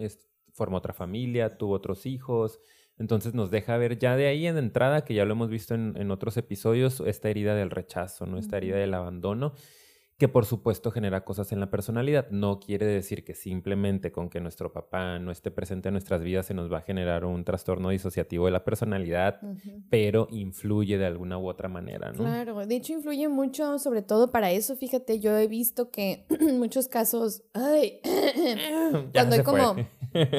Formó otra familia, tuvo otros hijos. Entonces nos deja ver ya de ahí en entrada, que ya lo hemos visto en, otros episodios, esta herida del rechazo, ¿no? Esta herida del abandono, que por supuesto genera cosas en la personalidad. No quiere decir que simplemente con que nuestro papá no esté presente en nuestras vidas se nos va a generar un trastorno disociativo de la personalidad, pero influye de alguna u otra manera, ¿no? Claro, de hecho influye mucho, sobre todo para eso. Fíjate, yo he visto que en <clears throat> muchos casos, ay, <clears throat> <clears throat> cuando hay como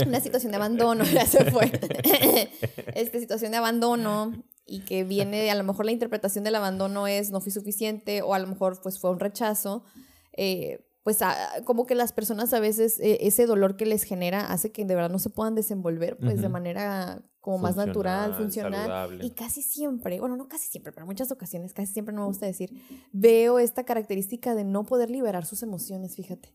una situación de abandono, <laughs> ya se fue. <laughs> Esta situación de abandono y que viene, a lo mejor la interpretación del abandono es no fui suficiente o a lo mejor pues fue un rechazo. Eh, pues como que las personas a veces eh, ese dolor que les genera hace que de verdad no se puedan desenvolver pues de manera como más natural, funcional. Y casi siempre, bueno, no casi siempre, pero en muchas ocasiones, casi siempre no me gusta decir, veo esta característica de no poder liberar sus emociones, fíjate.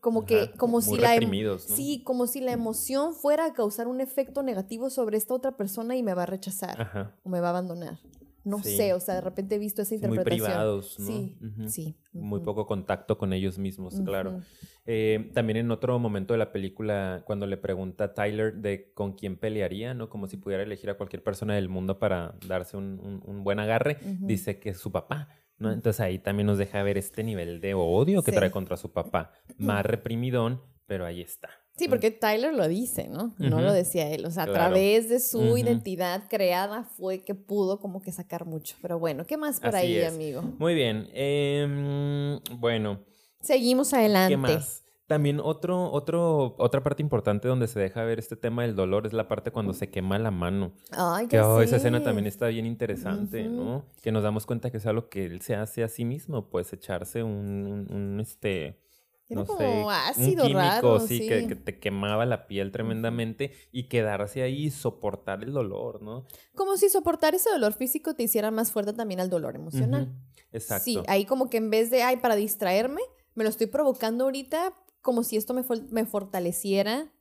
Como que, como si la sí, como si la emoción fuera a causar un efecto negativo sobre esta otra persona y me va a rechazar o me va a abandonar. No sé, o sea, de repente he visto esa interpretación. Muy privados, ¿no? Sí, sí. Muy poco contacto con ellos mismos, claro. Eh, también en otro momento de la película, cuando le pregunta a Tyler de con quién pelearía, ¿no? Como si pudiera elegir a cualquier persona del mundo para darse un, un buen agarre, dice que es su papá. ¿No? Entonces ahí también nos deja ver este nivel de odio que trae contra su papá. Más reprimidón, pero ahí está. Sí, porque Tyler lo dice, ¿no? No lo decía él. O sea, a través de su identidad creada fue que pudo como que sacar mucho. Pero bueno, ¿qué más por ahí, amigo? Muy bien. Em, bueno. Seguimos adelante. ¿Qué más? También otro, otro, otra parte importante donde se deja ver este tema del dolor es la parte cuando se quema la mano. Ay, que oh, esa escena también está bien interesante, ¿no? Que nos damos cuenta que es algo que él se hace a sí mismo, pues echarse un, un, este, no sé, ácido un químico, raro, sí, Que, que, te quemaba la piel tremendamente y quedarse ahí y soportar el dolor, ¿no? Como si soportar ese dolor físico te hiciera más fuerte también al dolor emocional. Exacto. Sí, ahí como que en vez de, ay, para distraerme, me lo estoy provocando ahorita como si esto me, me fortaleciera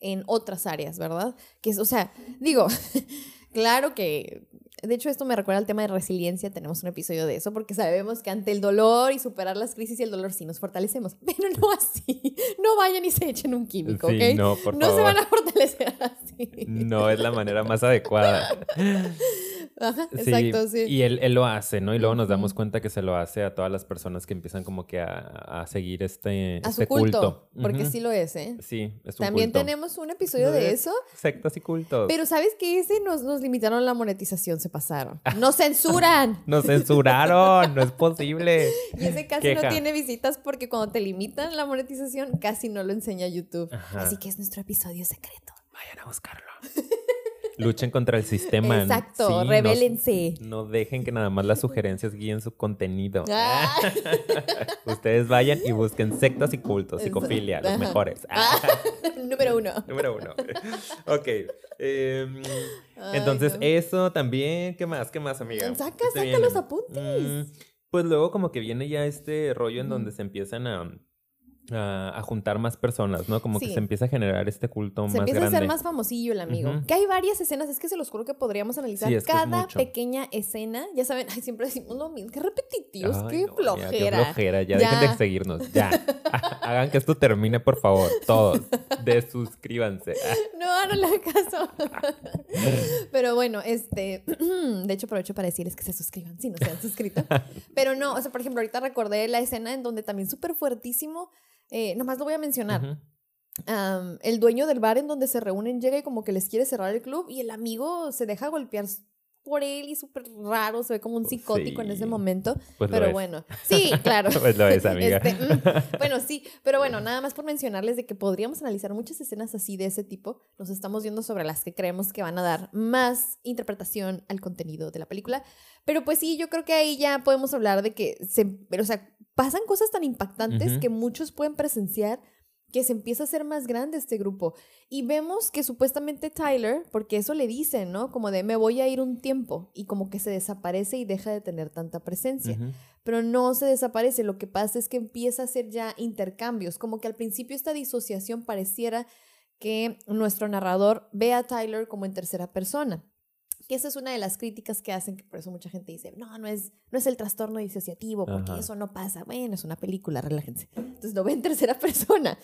en otras áreas, ¿verdad? Que es, o sea, digo, <laughs> claro que, de hecho esto me recuerda al tema de resiliencia, tenemos un episodio de eso, porque sabemos que ante el dolor y superar las crisis y el dolor sí nos fortalecemos, <laughs> pero no así, no vayan y se echen un químico, ¿ok? No, por no se van a fortalecer <laughs> así. No es la manera más adecuada. Exacto, sí. Y él, él, lo hace, ¿no? Y luego nos damos cuenta que se lo hace a todas las personas que empiezan como que a, a seguir este, a este su culto. Porque sí lo es, ¿eh? Sí, es un También tenemos un episodio de eso. Sectas y cultos. Pero ¿sabes qué? Ese nos, nos limitaron la monetización, se pasaron. <laughs> ¡Nos censuran! <laughs> ¡Nos censuraron! ¡No es posible! Y ese casi no tiene visitas porque cuando te limitan la monetización, casi no lo enseña YouTube. Así que es nuestro episodio secreto. Vayan a buscarlo. <laughs> Luchen contra el sistema. Exacto, Sí, no- rebélense. No, dejen que nada más las sugerencias guíen su contenido. Ah. <laughs> Ustedes vayan y busquen sectas y cultos, Eso. psicofilia, los Ajá. mejores. Ah, <laughs> número uno. <laughs> Número uno. Ok. em, Ay, entonces, no. eso también. ¿Qué más? ¿Qué más, amiga? Saca, ¿Qué te saca los apuntes. Mm, pues luego como que viene ya este rollo en donde se empiezan a, a, a juntar más personas, ¿no? Como que se empieza a generar este culto Se más empieza grande. a ser más famosillo el amigo. Que hay varias escenas, es que se los juro que podríamos analizar Sí, es que es cada pequeña escena. Ya saben, ay, siempre decimos lo mismo, qué repetitivos, Ay, qué no, flojera. qué flojera. Ya, Ya. dejen de seguirnos. Ya. <laughs> Hagan que esto termine, por favor. Todos. <laughs> Desuscríbanse. No, no le hagan caso. <laughs> Pero bueno, este, <clears throat> de hecho aprovecho para decirles que se suscriban si no se han suscrito. Pero no, o sea, por ejemplo, ahorita recordé la escena en donde también súper fuertísimo, eh, nomás lo voy a mencionar. El dueño del bar en donde se reúnen llega y como que les quiere cerrar el club y el amigo se deja golpear por él y súper raro, se ve como un psicótico en ese momento. Pues pero bueno, sí, <laughs> claro. Pues lo es, amiga. Este, mm, <laughs> bueno, sí, pero bueno, nada más por mencionarles de que podríamos analizar muchas escenas así de ese tipo. Nos estamos viendo sobre las que creemos que van a dar más interpretación al contenido de la película. Pero pues sí, yo creo que ahí ya podemos hablar de que se, pero, o sea, pasan cosas tan impactantes que muchos pueden presenciar que se empieza a hacer más grande este grupo. Y vemos que supuestamente Tyler, porque eso le dicen, ¿no? Como de me voy a ir un tiempo y como que se desaparece y deja de tener tanta presencia pero no se desaparece. Lo que pasa es que empieza a hacer ya intercambios, como que al principio esta disociación pareciera que nuestro narrador ve a Tyler como en tercera persona. Que esa es una de las críticas que hacen, que por eso mucha gente dice, no, no es, no es el trastorno disociativo, porque Ajá. eso no pasa. Bueno, es una película, relájense. Entonces lo ve en tercera <laughs> persona.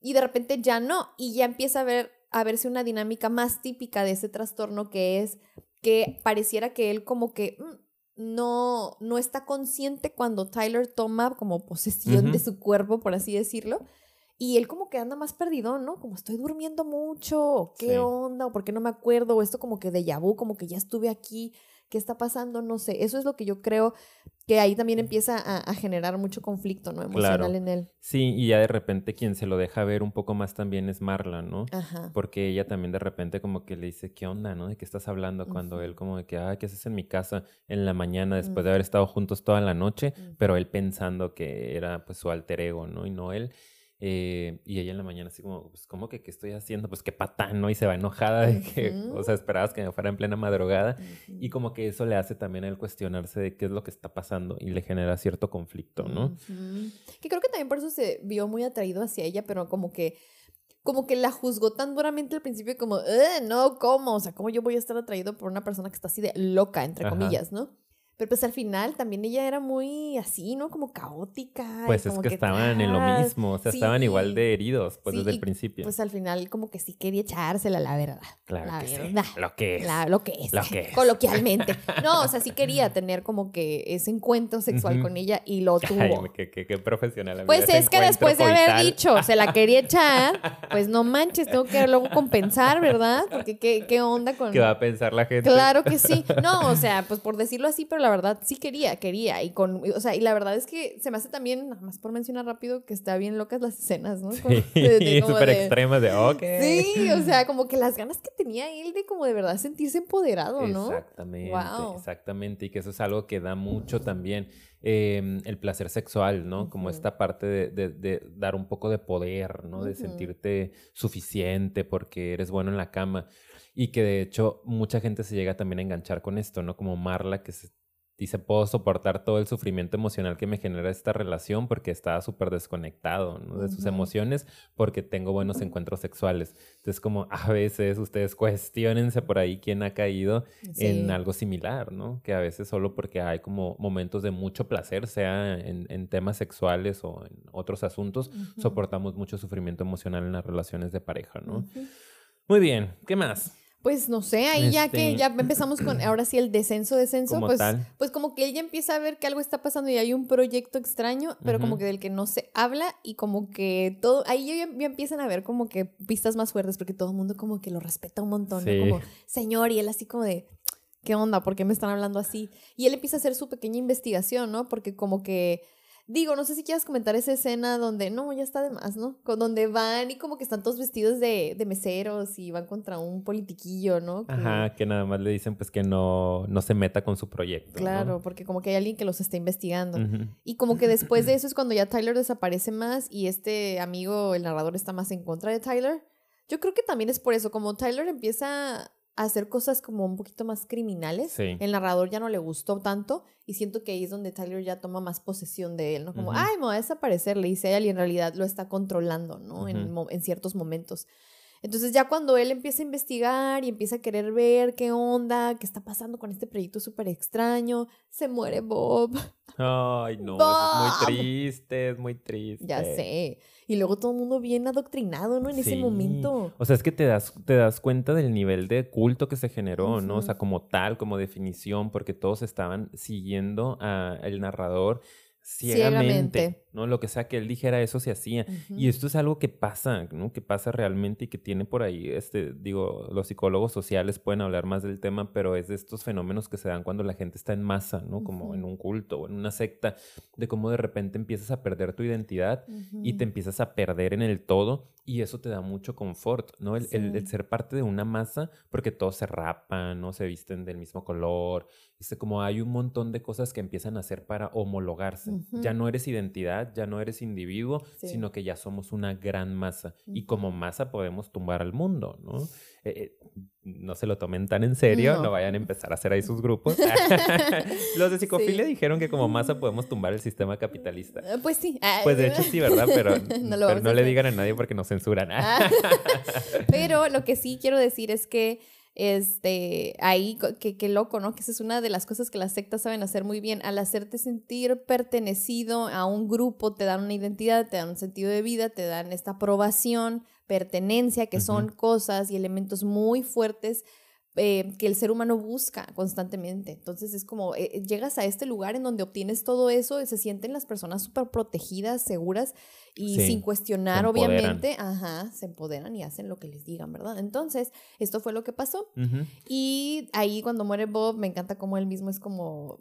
Y de repente ya no, y ya empieza a ver a verse una dinámica más típica de ese trastorno que es que pareciera que él como que mm, no, no está consciente cuando Tyler toma como posesión de su cuerpo, por así decirlo. Y él como que anda más perdido, ¿no? Como estoy durmiendo mucho, o qué Sí. onda, o por qué no me acuerdo, o esto como que de vu, como que ya estuve aquí, ¿qué está pasando? No sé. Eso es lo que yo creo que ahí también empieza a, a generar mucho conflicto, ¿no? Emocional Claro. en él. Sí, y ya de repente quien se lo deja ver un poco más también es Marla, ¿no? Ajá. Porque ella también de repente como que le dice, ¿qué onda, no? ¿De qué estás hablando? Cuando él como de que, ah, ¿qué haces en mi casa en la mañana después de haber estado juntos toda la noche? Pero él pensando que era pues su alter ego, ¿no? Y no él. Eh, y ella en la mañana así como, pues, ¿cómo que qué estoy haciendo? Pues qué patán, ¿no? Y se va enojada de que, o sea, esperabas que me fuera en plena madrugada. Y como que eso le hace también a él cuestionarse de qué es lo que está pasando y le genera cierto conflicto, ¿no? Que creo que también por eso se vio muy atraído hacia ella, pero como que como que la juzgó tan duramente al principio como, "Ugh, no, ¿cómo? O sea, ¿cómo yo voy a estar atraído por una persona que está así de loca, entre Ajá. comillas, ¿no? Pero pues al final también ella era muy así, ¿no? Como caótica. Pues es como que estaban en lo tras. mismo, o sea, estaban igual de heridos, pues Sí, desde el principio. Pues al final como que sí quería echársela, la verdad. claro la que sí, verdad. lo que es. La- lo que es. Lo que es. Coloquialmente. <laughs> No, o sea, sí quería tener como que ese encuentro sexual con ella y lo <laughs> tuvo. Ay, qué, profesional. amiga, Pues es que después de haber dicho, se la quería echar, <laughs> pues no manches, tengo que luego compensar, ¿verdad? Porque qué, qué onda con... ¿Qué va a pensar la gente? Claro que sí. No, o sea, pues por decirlo así, pero la verdad sí quería, quería. Y con, o sea, y la verdad es que se me hace también, nada más por mencionar rápido, que está bien locas las escenas, ¿no? <laughs> Como Sí, súper extremas de, ok. Sí, o sea, como que las ganas que tenía él de como de verdad sentirse empoderado, ¿no? Exactamente, Wow. exactamente. Y que eso es algo que da mucho también eh, el placer sexual, ¿no? Como esta parte de, de- de dar un poco de poder, ¿no? De Ujú. sentirte suficiente porque eres bueno en la cama. Y que de hecho mucha gente se llega también a enganchar con esto, ¿no? Como Marla que se dice, puedo soportar todo el sufrimiento emocional que me genera esta relación porque estaba súper desconectado ¿no? de sus emociones porque tengo buenos encuentros sexuales. Entonces, como <laughs> a veces ustedes cuestionense por ahí quién ha caído en algo similar, ¿no? Que a veces solo porque hay como momentos de mucho placer, sea en, en temas sexuales o en otros asuntos, soportamos mucho sufrimiento emocional en las relaciones de pareja, ¿no? Muy bien, ¿qué más? Pues no sé, ahí ya que Este- ya empezamos con <clears throat> ahora sí el descenso, descenso, Como pues, tal. pues como que ella empieza a ver que algo está pasando y hay un proyecto extraño, pero como que del que no se habla y como que todo, ahí ya, ya empiezan a ver como que pistas más fuertes porque todo el mundo como que lo respeta un montón, ¿no? Como, señor, y él así como de, ¿qué onda? ¿Por qué me están hablando así? Y él empieza a hacer su pequeña investigación, ¿no? Porque como que Digo, no sé si quieras comentar esa escena donde, no, ya está de más, ¿no? Con donde van y como que están todos vestidos de, de meseros y van contra un politiquillo, ¿no? Que- Ajá, que nada más le dicen pues que no, no se meta con su proyecto. ¿no? Claro, porque como que hay alguien que los está investigando. Y como que después de <laughs> eso es cuando ya Tyler desaparece más y este amigo, el narrador, está más en contra de Tyler. Yo creo que también es por eso, como Tyler empieza hacer cosas como un poquito más criminales, Sí. el narrador ya no le gustó tanto y siento que ahí es donde Tyler ya toma más posesión de él, ¿no? Como, Ujú. ay, me va a desaparecer, le dice a él y en realidad lo está controlando, ¿no? en, en ciertos momentos. Entonces ya cuando él empieza a investigar y empieza a querer ver qué onda, qué está pasando con este proyecto súper extraño, se muere Bob. Ay, <laughs> no, es muy triste, es muy triste. Ya sé. Y luego todo el mundo bien adoctrinado, ¿no? En ese momento. O sea, es que te das, te das cuenta del nivel de culto que se generó, ¿no? O sea, como tal, como definición, porque todos estaban siguiendo al narrador ciegamente, Ciegamente. ¿no? Lo que sea que él dijera, eso se hacía. Y esto es algo que pasa, ¿no? Que pasa realmente y que tiene por ahí, este, digo, los psicólogos sociales pueden hablar más del tema, pero es de estos fenómenos que se dan cuando la gente está en masa, ¿no? Como en un culto o en una secta, de cómo de repente empiezas a perder tu identidad y te empiezas a perder en el todo y eso te da mucho confort, ¿no? El, el- ser parte de una masa porque todos se rapan, ¿no? Se visten del mismo color. Este, como hay un montón de cosas que empiezan a hacer para homologarse. Ya no eres identidad, ya no eres individuo, Sí. sino que ya somos una gran masa. Y como masa podemos tumbar al mundo, ¿no? Eh, eh, no se lo tomen tan en serio, no, No. vayan a empezar a hacer ahí sus grupos. <laughs> Los de psicofilia Sí. dijeron que como masa podemos tumbar el sistema capitalista. Ah, Pues sí. Ah, Pues de hecho sí, ¿verdad? Pero <laughs> No le digan a nadie porque nos censuran. Ah. <laughs> Pero lo que sí quiero decir es que este ahí que, que loco, ¿no? Que esa es una de las cosas que las sectas saben hacer muy bien. Al hacerte sentir pertenecido a un grupo, te dan una identidad, te dan un sentido de vida, te dan esta aprobación, pertenencia, que son cosas y elementos muy fuertes eh, que el ser humano busca constantemente. Entonces es como, eh, eh, llegas a este lugar en donde obtienes todo eso y se sienten las personas súper protegidas, seguras y Sí, sin cuestionar, obviamente, ajá, se empoderan y hacen lo que les digan, ¿verdad? Entonces, esto fue lo que pasó. Y ahí cuando muere Bob, me encanta cómo él mismo es como...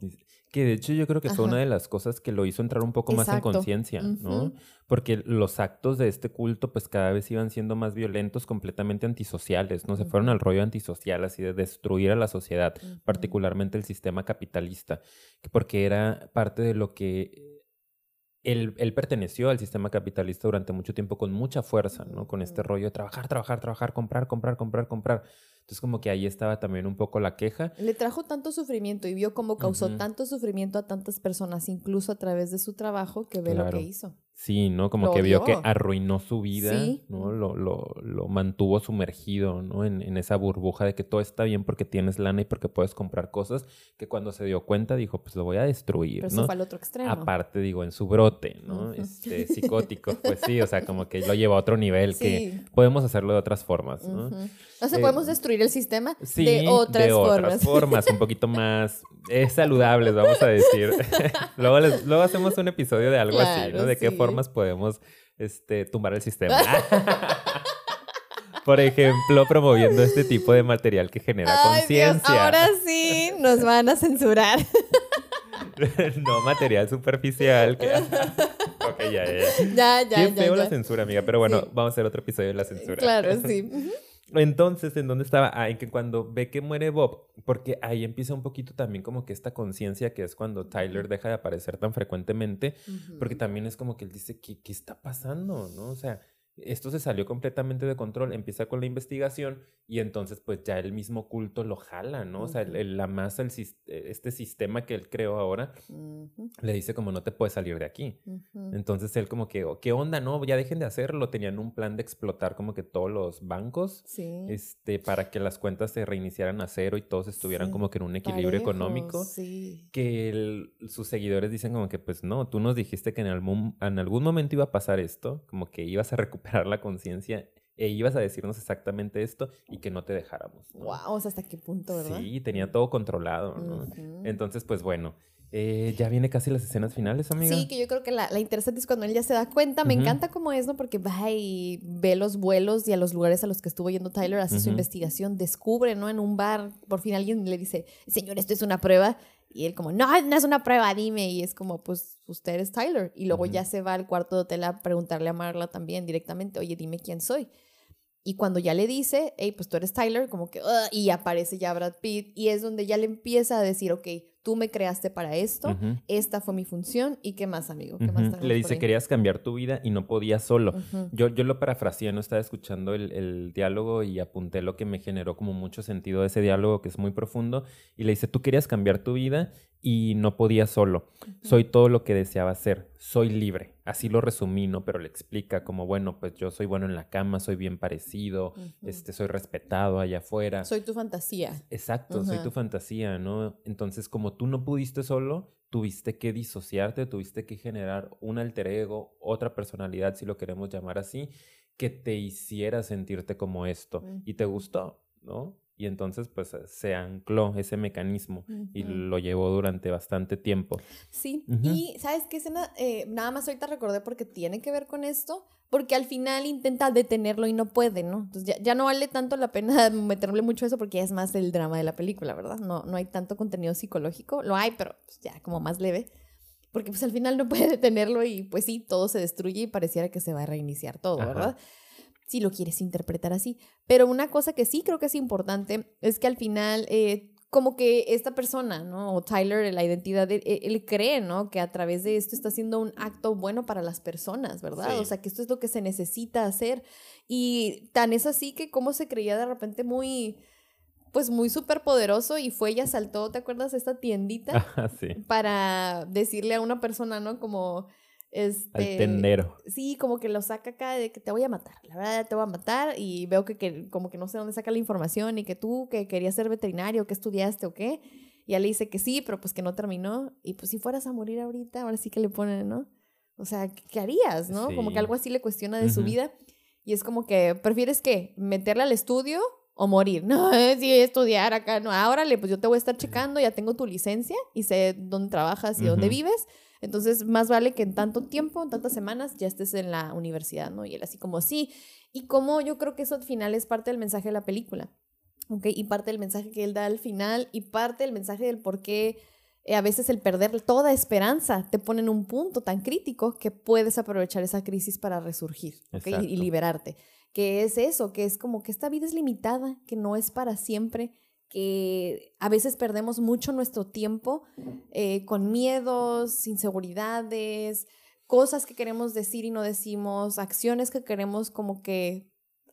Que de hecho yo creo que fue una de las cosas que lo hizo entrar un poco más en conciencia, ¿no? Porque los actos de este culto pues cada vez iban siendo más violentos, completamente antisociales, ¿no? Se fueron al rollo antisocial, así de destruir a la sociedad, particularmente el sistema capitalista, que- porque era parte de lo que... Él, él perteneció al sistema capitalista durante mucho tiempo con mucha fuerza, ¿no? Con este rollo de trabajar, trabajar, trabajar, comprar, comprar, comprar, comprar. Entonces como que ahí estaba también un poco la queja. Le trajo tanto sufrimiento y vio cómo causó tanto sufrimiento a tantas personas, incluso a través de su trabajo, que ve lo que hizo. Sí, ¿no? Como Lo que vio que arruinó su vida, Sí. ¿no? Lo, lo, lo mantuvo sumergido, ¿no? En, en esa burbuja de que todo está bien porque tienes lana y porque puedes comprar cosas, que cuando se dio cuenta dijo, pues lo voy a destruir, Pero eso ¿no? fue al otro extremo. Aparte, digo, en su brote, ¿no? Este, psicótico, pues sí, o sea, como que lo lleva a otro nivel, que Sí. podemos hacerlo de otras formas, ¿no? O sea, Eh, podemos destruir el sistema Sí, de otras formas. formas, un poquito más eh, saludables, vamos a decir. <laughs> luego, les- luego hacemos un episodio de algo así, ¿no? De qué formas podemos este, tumbar el sistema. Por ejemplo, promoviendo este tipo de material que genera conciencia. ahora sí nos van a censurar. <laughs> no material superficial. Que... <laughs> ok, ya, ya, ya. ya, ya, Qué ya. feo ya. la censura, amiga. Pero bueno, Sí. vamos a hacer otro episodio de la censura. Claro, sí. Entonces, ¿en dónde estaba? Ah, en que cuando ve que muere Bob, porque ahí empieza un poquito también como que esta conciencia que es cuando Tyler deja de aparecer tan frecuentemente, porque también es como que él dice, ¿qué, qué está pasando? ¿No? O sea, esto se salió completamente de control, empieza con la investigación y entonces pues ya el mismo culto lo jala, ¿no? O sea, el- el- la masa, el, sis- este sistema que él creó ahora, Ujú, le dice como no te puedes salir de aquí. ujú. Entonces él como que, "Oh, ¿qué onda? No, ya dejen de hacerlo. Tenían un plan de explotar como que todos los bancos Sí. este, para que las cuentas se reiniciaran a cero y todos estuvieran Sí, como que en un equilibrio Parejo, económico. Sí. Que sus seguidores dicen como que, pues no, tú nos dijiste que en algún, en algún momento iba a pasar esto, como que ibas a recuperar la conciencia e ibas a decirnos exactamente esto y que no te dejáramos. ¿no? Wow, o sea, hasta qué punto, ¿verdad? Sí, tenía todo controlado, ¿no? Entonces, pues bueno, Eh, ya viene casi las escenas finales, amiga. Sí, que yo creo que la, la interesante es cuando él ya se da cuenta. Me encanta cómo es, ¿no? Porque va y ve los vuelos y a los lugares a los que estuvo yendo Tyler, hace su investigación, descubre, ¿no? En un bar, por fin alguien le dice, señor, esto es una prueba. Y él como, no, no es una prueba, dime. Y es como, pues usted es Tyler. Y luego ya se va al cuarto de hotel a preguntarle a Marla también directamente, oye, dime quién soy. Y cuando ya le dice, hey, pues tú eres Tyler, como que, y aparece ya Brad Pitt. Y es donde ya le empieza a decir, ok, tú me creaste para esto, esta fue mi función y qué más, amigo. ¿Qué más Le dice, querías cambiar tu vida y no podías solo. yo, yo lo parafraseé, no estaba escuchando el, el, diálogo y apunté lo que me generó como mucho sentido de ese diálogo que es muy profundo. Y le dice, tú querías cambiar tu vida y no podía solo. Soy todo lo que deseaba ser. Soy libre. Así lo resumí, ¿no? Pero le explica como, bueno, pues yo soy bueno en la cama, soy bien parecido, este, soy respetado allá afuera. Soy tu fantasía. Exacto, soy tu fantasía, ¿no? Entonces, como tú no pudiste solo, tuviste que disociarte, tuviste que generar un alter ego, otra personalidad, si lo queremos llamar así, que te hiciera sentirte como esto. Y te gustó, ¿no? Y entonces, pues, eh, se ancló ese mecanismo y lo llevó durante bastante tiempo. Sí, y ¿sabes qué escena? Eh, nada más ahorita recordé porque tiene que ver con esto, porque al final intenta detenerlo y no puede, ¿no? Entonces ya, ya no vale tanto la pena <laughs> meterle mucho eso porque es más el drama de la película, ¿verdad? No, no hay tanto contenido psicológico, lo hay, pero pues, ya como más leve. Porque pues al final no puede <laughs> detenerlo y pues sí, todo se destruye y pareciera que se va a reiniciar todo, ¿verdad? Si lo quieres interpretar así. Pero una cosa que sí creo que es importante es que al final, eh, como que esta persona, ¿no? O Tyler, la identidad, de, e, él, cree, ¿no? Que a través de esto está haciendo un acto bueno para las personas, ¿verdad? O sea, que esto es lo que se necesita hacer. Y tan es así que como se creía de repente muy pues muy súper poderoso y fue y asaltó, ¿te acuerdas? Esta tiendita <laughs> sí. para decirle a una persona, ¿no? Como, este, Al tendero. Sí, como que lo saca acá de que te voy a matar. La verdad, te voy a matar. Y veo que, que como que no sé dónde saca la información y que tú que querías ser veterinario, que estudiaste o qué. Y él le dice que sí, pero pues que no terminó. Y pues si fueras a morir ahorita, ahora sí que le ponen, ¿no? O sea, ¿qué harías, no? Como que algo así le cuestiona de su vida. Y es como que, ¿prefieres qué? ¿Meterle al estudio o morir? <laughs> No, sí, estudiar acá. No, ahora pues yo te voy a estar checando, ya tengo tu licencia y sé dónde trabajas y dónde vives entonces, más vale que en tanto tiempo, en tantas semanas, ya estés en la universidad, ¿no? Y él así como, sí. Y como yo creo que eso al final es parte del mensaje de la película, ¿ok? Y parte del mensaje que él da al final y parte del mensaje del por qué eh, a veces el perder toda esperanza te pone en un punto tan crítico que puedes aprovechar esa crisis para resurgir, y liberarte. Que es eso, que es como que esta vida es limitada, que no es para siempre a veces perdemos mucho nuestro tiempo eh, con miedos, inseguridades, cosas que queremos decir y no decimos, acciones que queremos como que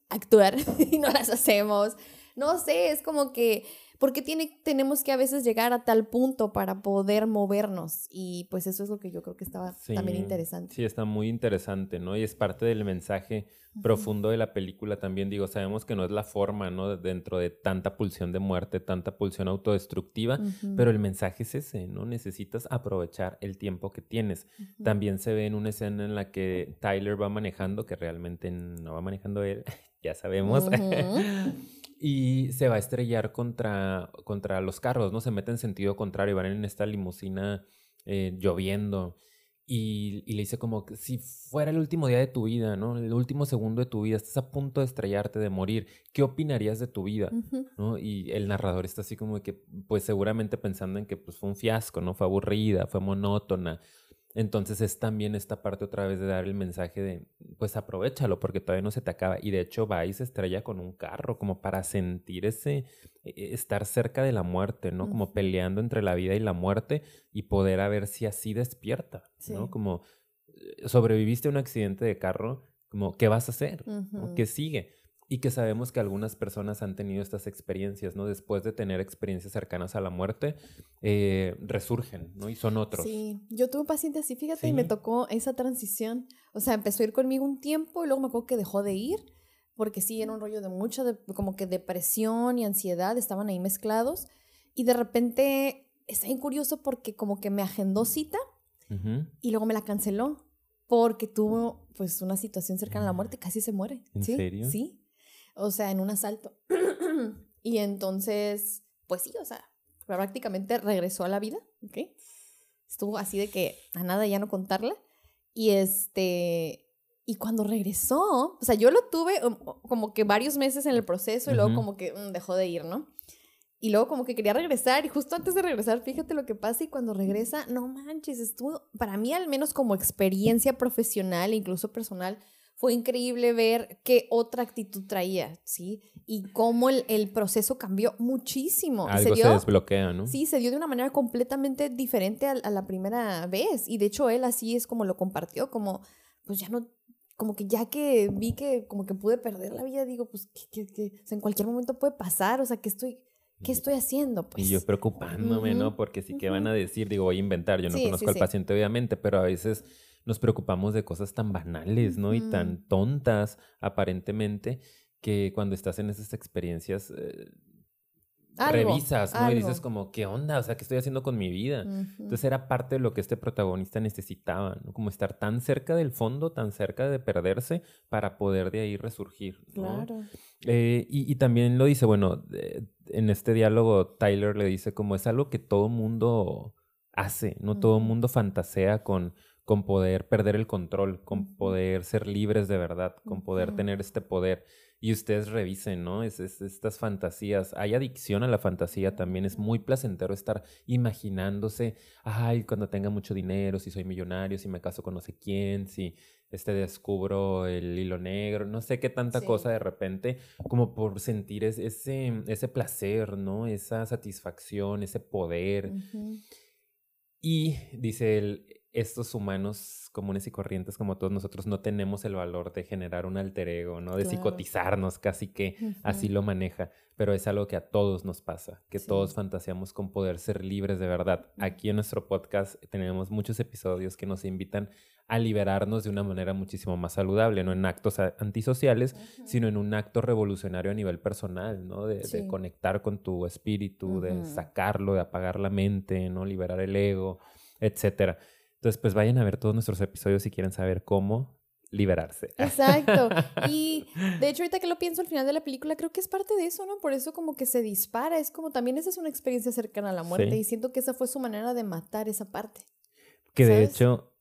actuar <laughs> y no las hacemos. No sé, es como que porque tiene, tenemos que a veces llegar a tal punto para poder movernos? Y pues eso es lo que yo creo que estaba también interesante. Sí, está muy interesante, ¿no? Y es parte del mensaje profundo de la película también. Digo, sabemos que no es la forma, ¿no? Dentro de tanta pulsión de muerte, tanta pulsión autodestructiva, pero el mensaje es ese, ¿no? Necesitas aprovechar el tiempo que tienes. También se ve en una escena en la que Tyler va manejando, que realmente no va manejando él, <laughs> ya sabemos. Y se va a estrellar contra, contra los carros, ¿no? Se mete en sentido contrario, van en esta limusina eh, lloviendo. Y, le dice como que si fuera el último día de tu vida, ¿no? El último segundo de tu vida, estás a punto de estrellarte, de morir, ¿qué opinarías de tu vida? ¿no? Y el narrador está así como que, pues seguramente pensando en que pues, fue un fiasco, ¿no? Fue aburrida, fue monótona, entonces es también esta parte otra vez de dar el mensaje de, pues aprovechalo porque todavía no se te acaba. Y de hecho va y se estrella con un carro como para sentir ese, e, e, estar cerca de la muerte, ¿no? Como peleando entre la vida y la muerte y poder a ver si así despierta, ¿no? Como eh, sobreviviste a un accidente de carro, como, ¿qué vas a hacer? ¿Qué sigue? Y que sabemos que algunas personas han tenido estas experiencias, ¿no? Después de tener experiencias cercanas a la muerte, eh, resurgen, ¿no? Y son otros. Sí, yo tuve un paciente así, fíjate, y me tocó esa transición. O sea, empezó a ir conmigo un tiempo y luego me acuerdo que dejó de ir, porque sí, era un rollo de mucha, como que depresión y ansiedad, estaban ahí mezclados. Y de repente, está bien curioso porque como que me agendó cita y luego me la canceló porque tuvo pues una situación cercana a la muerte, casi se muere. ¿En serio? Sí, o sea, en un asalto. <clears throat> y entonces, pues sí, o sea, prácticamente regresó a la vida, ¿ok? estuvo así de que a nada ya no contarla. Y este, y cuando regresó, o sea, yo lo tuve um, como que varios meses en el proceso y luego como que mm, dejó de ir, ¿no? Y luego como que quería regresar y justo antes de regresar, fíjate lo que pasa y cuando regresa, no manches, estuvo, para mí al menos como experiencia profesional e incluso personal, fue increíble ver qué otra actitud traía, ¿sí? Y cómo el, el proceso cambió muchísimo. Algo se, desbloquea, ¿no? Sí, se dio de una manera completamente diferente a, a, la primera vez. Y de hecho él así es como lo compartió, como, pues ya no, como que ya que vi que como que pude perder la vida, digo, pues que, que, que o sea, en cualquier momento puede pasar, o sea, que estoy ¿qué estoy haciendo? Pues? Y yo preocupándome, ¿no? Porque sí, ¿qué van a decir? Digo, voy a inventar, yo no conozco al paciente, obviamente, pero a veces nos preocupamos de cosas tan banales, ¿no? Y tan tontas, aparentemente, que cuando estás en esas experiencias... Eh, revisas, ¿no? Y dices como, ¿qué onda? O sea, ¿qué estoy haciendo con mi vida? Entonces era parte de lo que este protagonista necesitaba, ¿no? Como estar tan cerca del fondo, tan cerca de perderse para poder de ahí resurgir, ¿no? Claro. Eh, y, y, también lo dice, bueno, en este diálogo Tyler le dice como es algo que todo mundo hace, ¿no? Todo mundo fantasea con, con poder perder el control, con poder ser libres de verdad, con poder tener este poder. Y ustedes revisen, ¿no? Es, estas fantasías. Hay adicción a la fantasía también. Es muy placentero estar imaginándose, ay, cuando tenga mucho dinero, si soy millonario, si me caso con no sé quién, si este descubro el hilo negro, no sé qué tanta cosa de repente, como por sentir ese, ese placer, ¿no? Esa satisfacción, ese poder. Y dice él, estos humanos comunes y corrientes como todos nosotros no tenemos el valor de generar un alter ego, ¿no? De psicotizarnos, casi que así lo maneja, pero es algo que a todos nos pasa, que todos fantaseamos con poder ser libres de verdad. Aquí en nuestro podcast tenemos muchos episodios que nos invitan a liberarnos de una manera muchísimo más saludable, no en actos antisociales, sino en un acto revolucionario a nivel personal, ¿no? De, de conectar con tu espíritu, de sacarlo, de apagar la mente, ¿no? Liberar el ego, etcétera. Entonces, pues vayan a ver todos nuestros episodios si quieren saber cómo liberarse. Exacto. <laughs> Y de hecho, ahorita que lo pienso al final de la película, creo que es parte de eso, ¿no? Por eso como que se dispara, es como también esa es una experiencia cercana a la muerte y siento que esa fue su manera de matar esa parte. Que de hecho,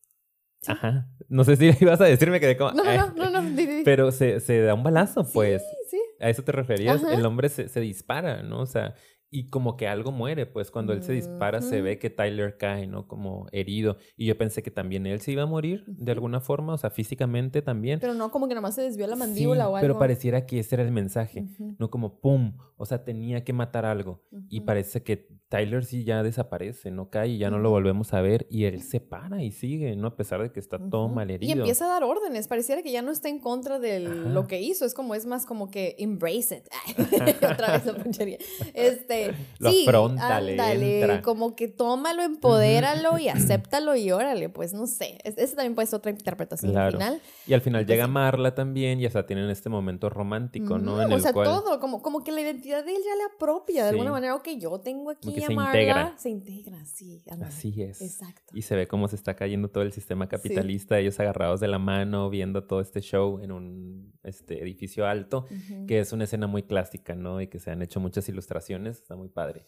ajá, no sé si <laughs> ibas a decirme que de cómo... No, no, no, <laughs> no, Pero se, se, da un balazo, pues. Sí, sí. A eso te referías, el hombre se, se dispara, ¿no? O sea, y como que algo muere, pues cuando él se dispara se ve que Tyler cae, ¿no? Como herido. Y yo pensé que también él se iba a morir de alguna forma, o sea, físicamente también. Pero no como que nomás se desvió la mandíbula o algo. Pero pareciera que ese era el mensaje, no como pum, o sea, tenía que matar algo. Y parece que Tyler sí ya desaparece, no cae y ya no lo volvemos a ver y él se para y sigue, ¿no? A pesar de que está todo mal herido. Y empieza a dar órdenes, pareciera que ya no está en contra de lo que hizo, es como, es más como que embrace it. <laughs> Otra vez la <laughs> punchería. Este, <laughs> lo sí, ándale, como que tómalo, empodéralo y acéptalo y órale, pues no sé. Esa también puede ser otra interpretación al final. Y al final llega Marla también y hasta tienen este momento romántico, ¿no? En o sea, todo, como, como que la identidad de él ya le apropia de alguna manera. Ok, yo tengo aquí a se Marla. Integra. Se integra, sí. Así es. Exacto. Y se ve cómo se está cayendo todo el sistema capitalista, ellos agarrados de la mano, viendo todo este show en un este, edificio alto, que es una escena muy clásica, ¿no? Y que se han hecho muchas ilustraciones muy padre.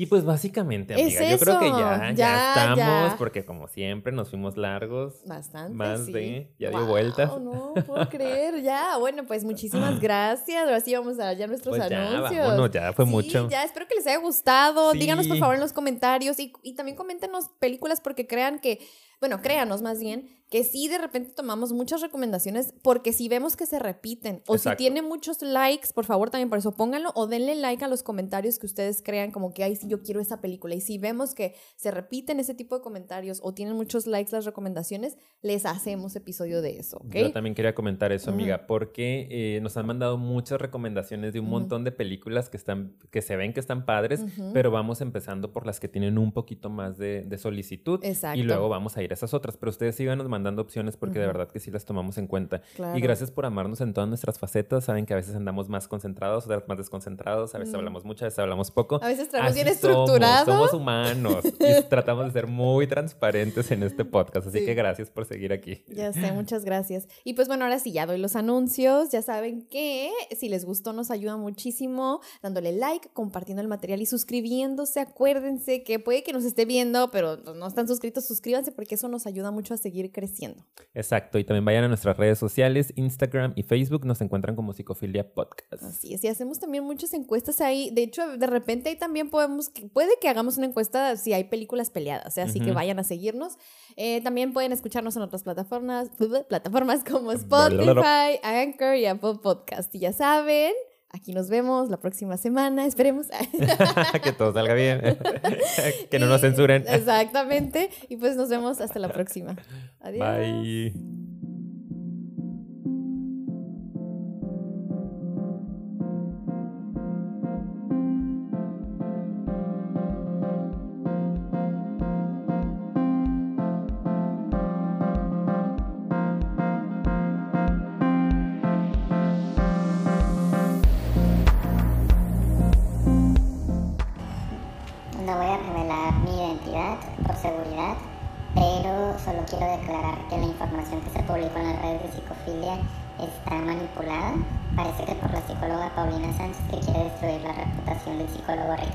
Y pues básicamente, amiga, yo creo que ya, ya, estamos, porque como siempre nos fuimos largos. Bastante. Más de, ya dio vueltas. No puedo <laughs> creer, ya. Bueno, pues muchísimas <clears throat> gracias. Ahora sí vamos a ya nuestros pues anuncios. Ya, ya fue mucho. Ya, espero que les haya gustado. Díganos por favor en los comentarios y, y también coméntenos películas porque crean que, bueno, créanos más bien que sí de repente tomamos muchas recomendaciones porque si vemos que se repiten. O si tiene muchos likes, por favor también por eso pónganlo o denle like a los comentarios que ustedes crean como que, ay, sí, yo quiero esa película. Y si vemos que se repiten ese tipo de comentarios o tienen muchos likes las recomendaciones, les hacemos episodio de eso, ¿ok? Yo también quería comentar eso, amiga, porque eh, nos han mandado muchas recomendaciones de un montón de películas que, están, que se ven que están padres, pero vamos empezando por las que tienen un poquito más de, solicitud y luego vamos a ir esas otras. Pero ustedes síganos mandando opciones porque de verdad que sí las tomamos en cuenta. Y gracias por amarnos en todas nuestras facetas. Saben que a veces andamos más concentrados, otras más desconcentrados. A veces hablamos mucho, a veces hablamos poco. A veces estamos bien estructurados. Somos, humanos y <laughs> tratamos de ser muy transparentes en este podcast. Así que gracias por seguir aquí. Ya sé, <laughs> muchas gracias. Y pues bueno, ahora sí ya doy los anuncios. Ya saben que si les gustó nos ayuda muchísimo dándole like, compartiendo el material y suscribiéndose. Acuérdense que puede que nos esté viendo, pero no están suscritos, suscríbanse porque eso nos ayuda mucho a seguir creciendo. Exacto. Y también vayan a nuestras redes sociales, Instagram y Facebook. Nos encuentran como Psicofilia Podcast. Así es. Y hacemos también muchas encuestas ahí. De hecho, de repente ahí también podemos, puede que hagamos una encuesta si hay películas peleadas. ¿eh? Así que vayan a seguirnos. Eh, también pueden escucharnos en otras plataformas, <laughs> plataformas como Spotify, Anchor y Apple Podcast. Y ya saben, Aquí nos vemos la próxima semana, esperemos. <laughs> que todo salga bien, <laughs> que no nos censuren. Exactamente, y pues nos vemos hasta la próxima. Adiós. Bye. Parece que por la psicóloga Paulina Sánchez que quiere destruir la reputación del psicólogo Ricardo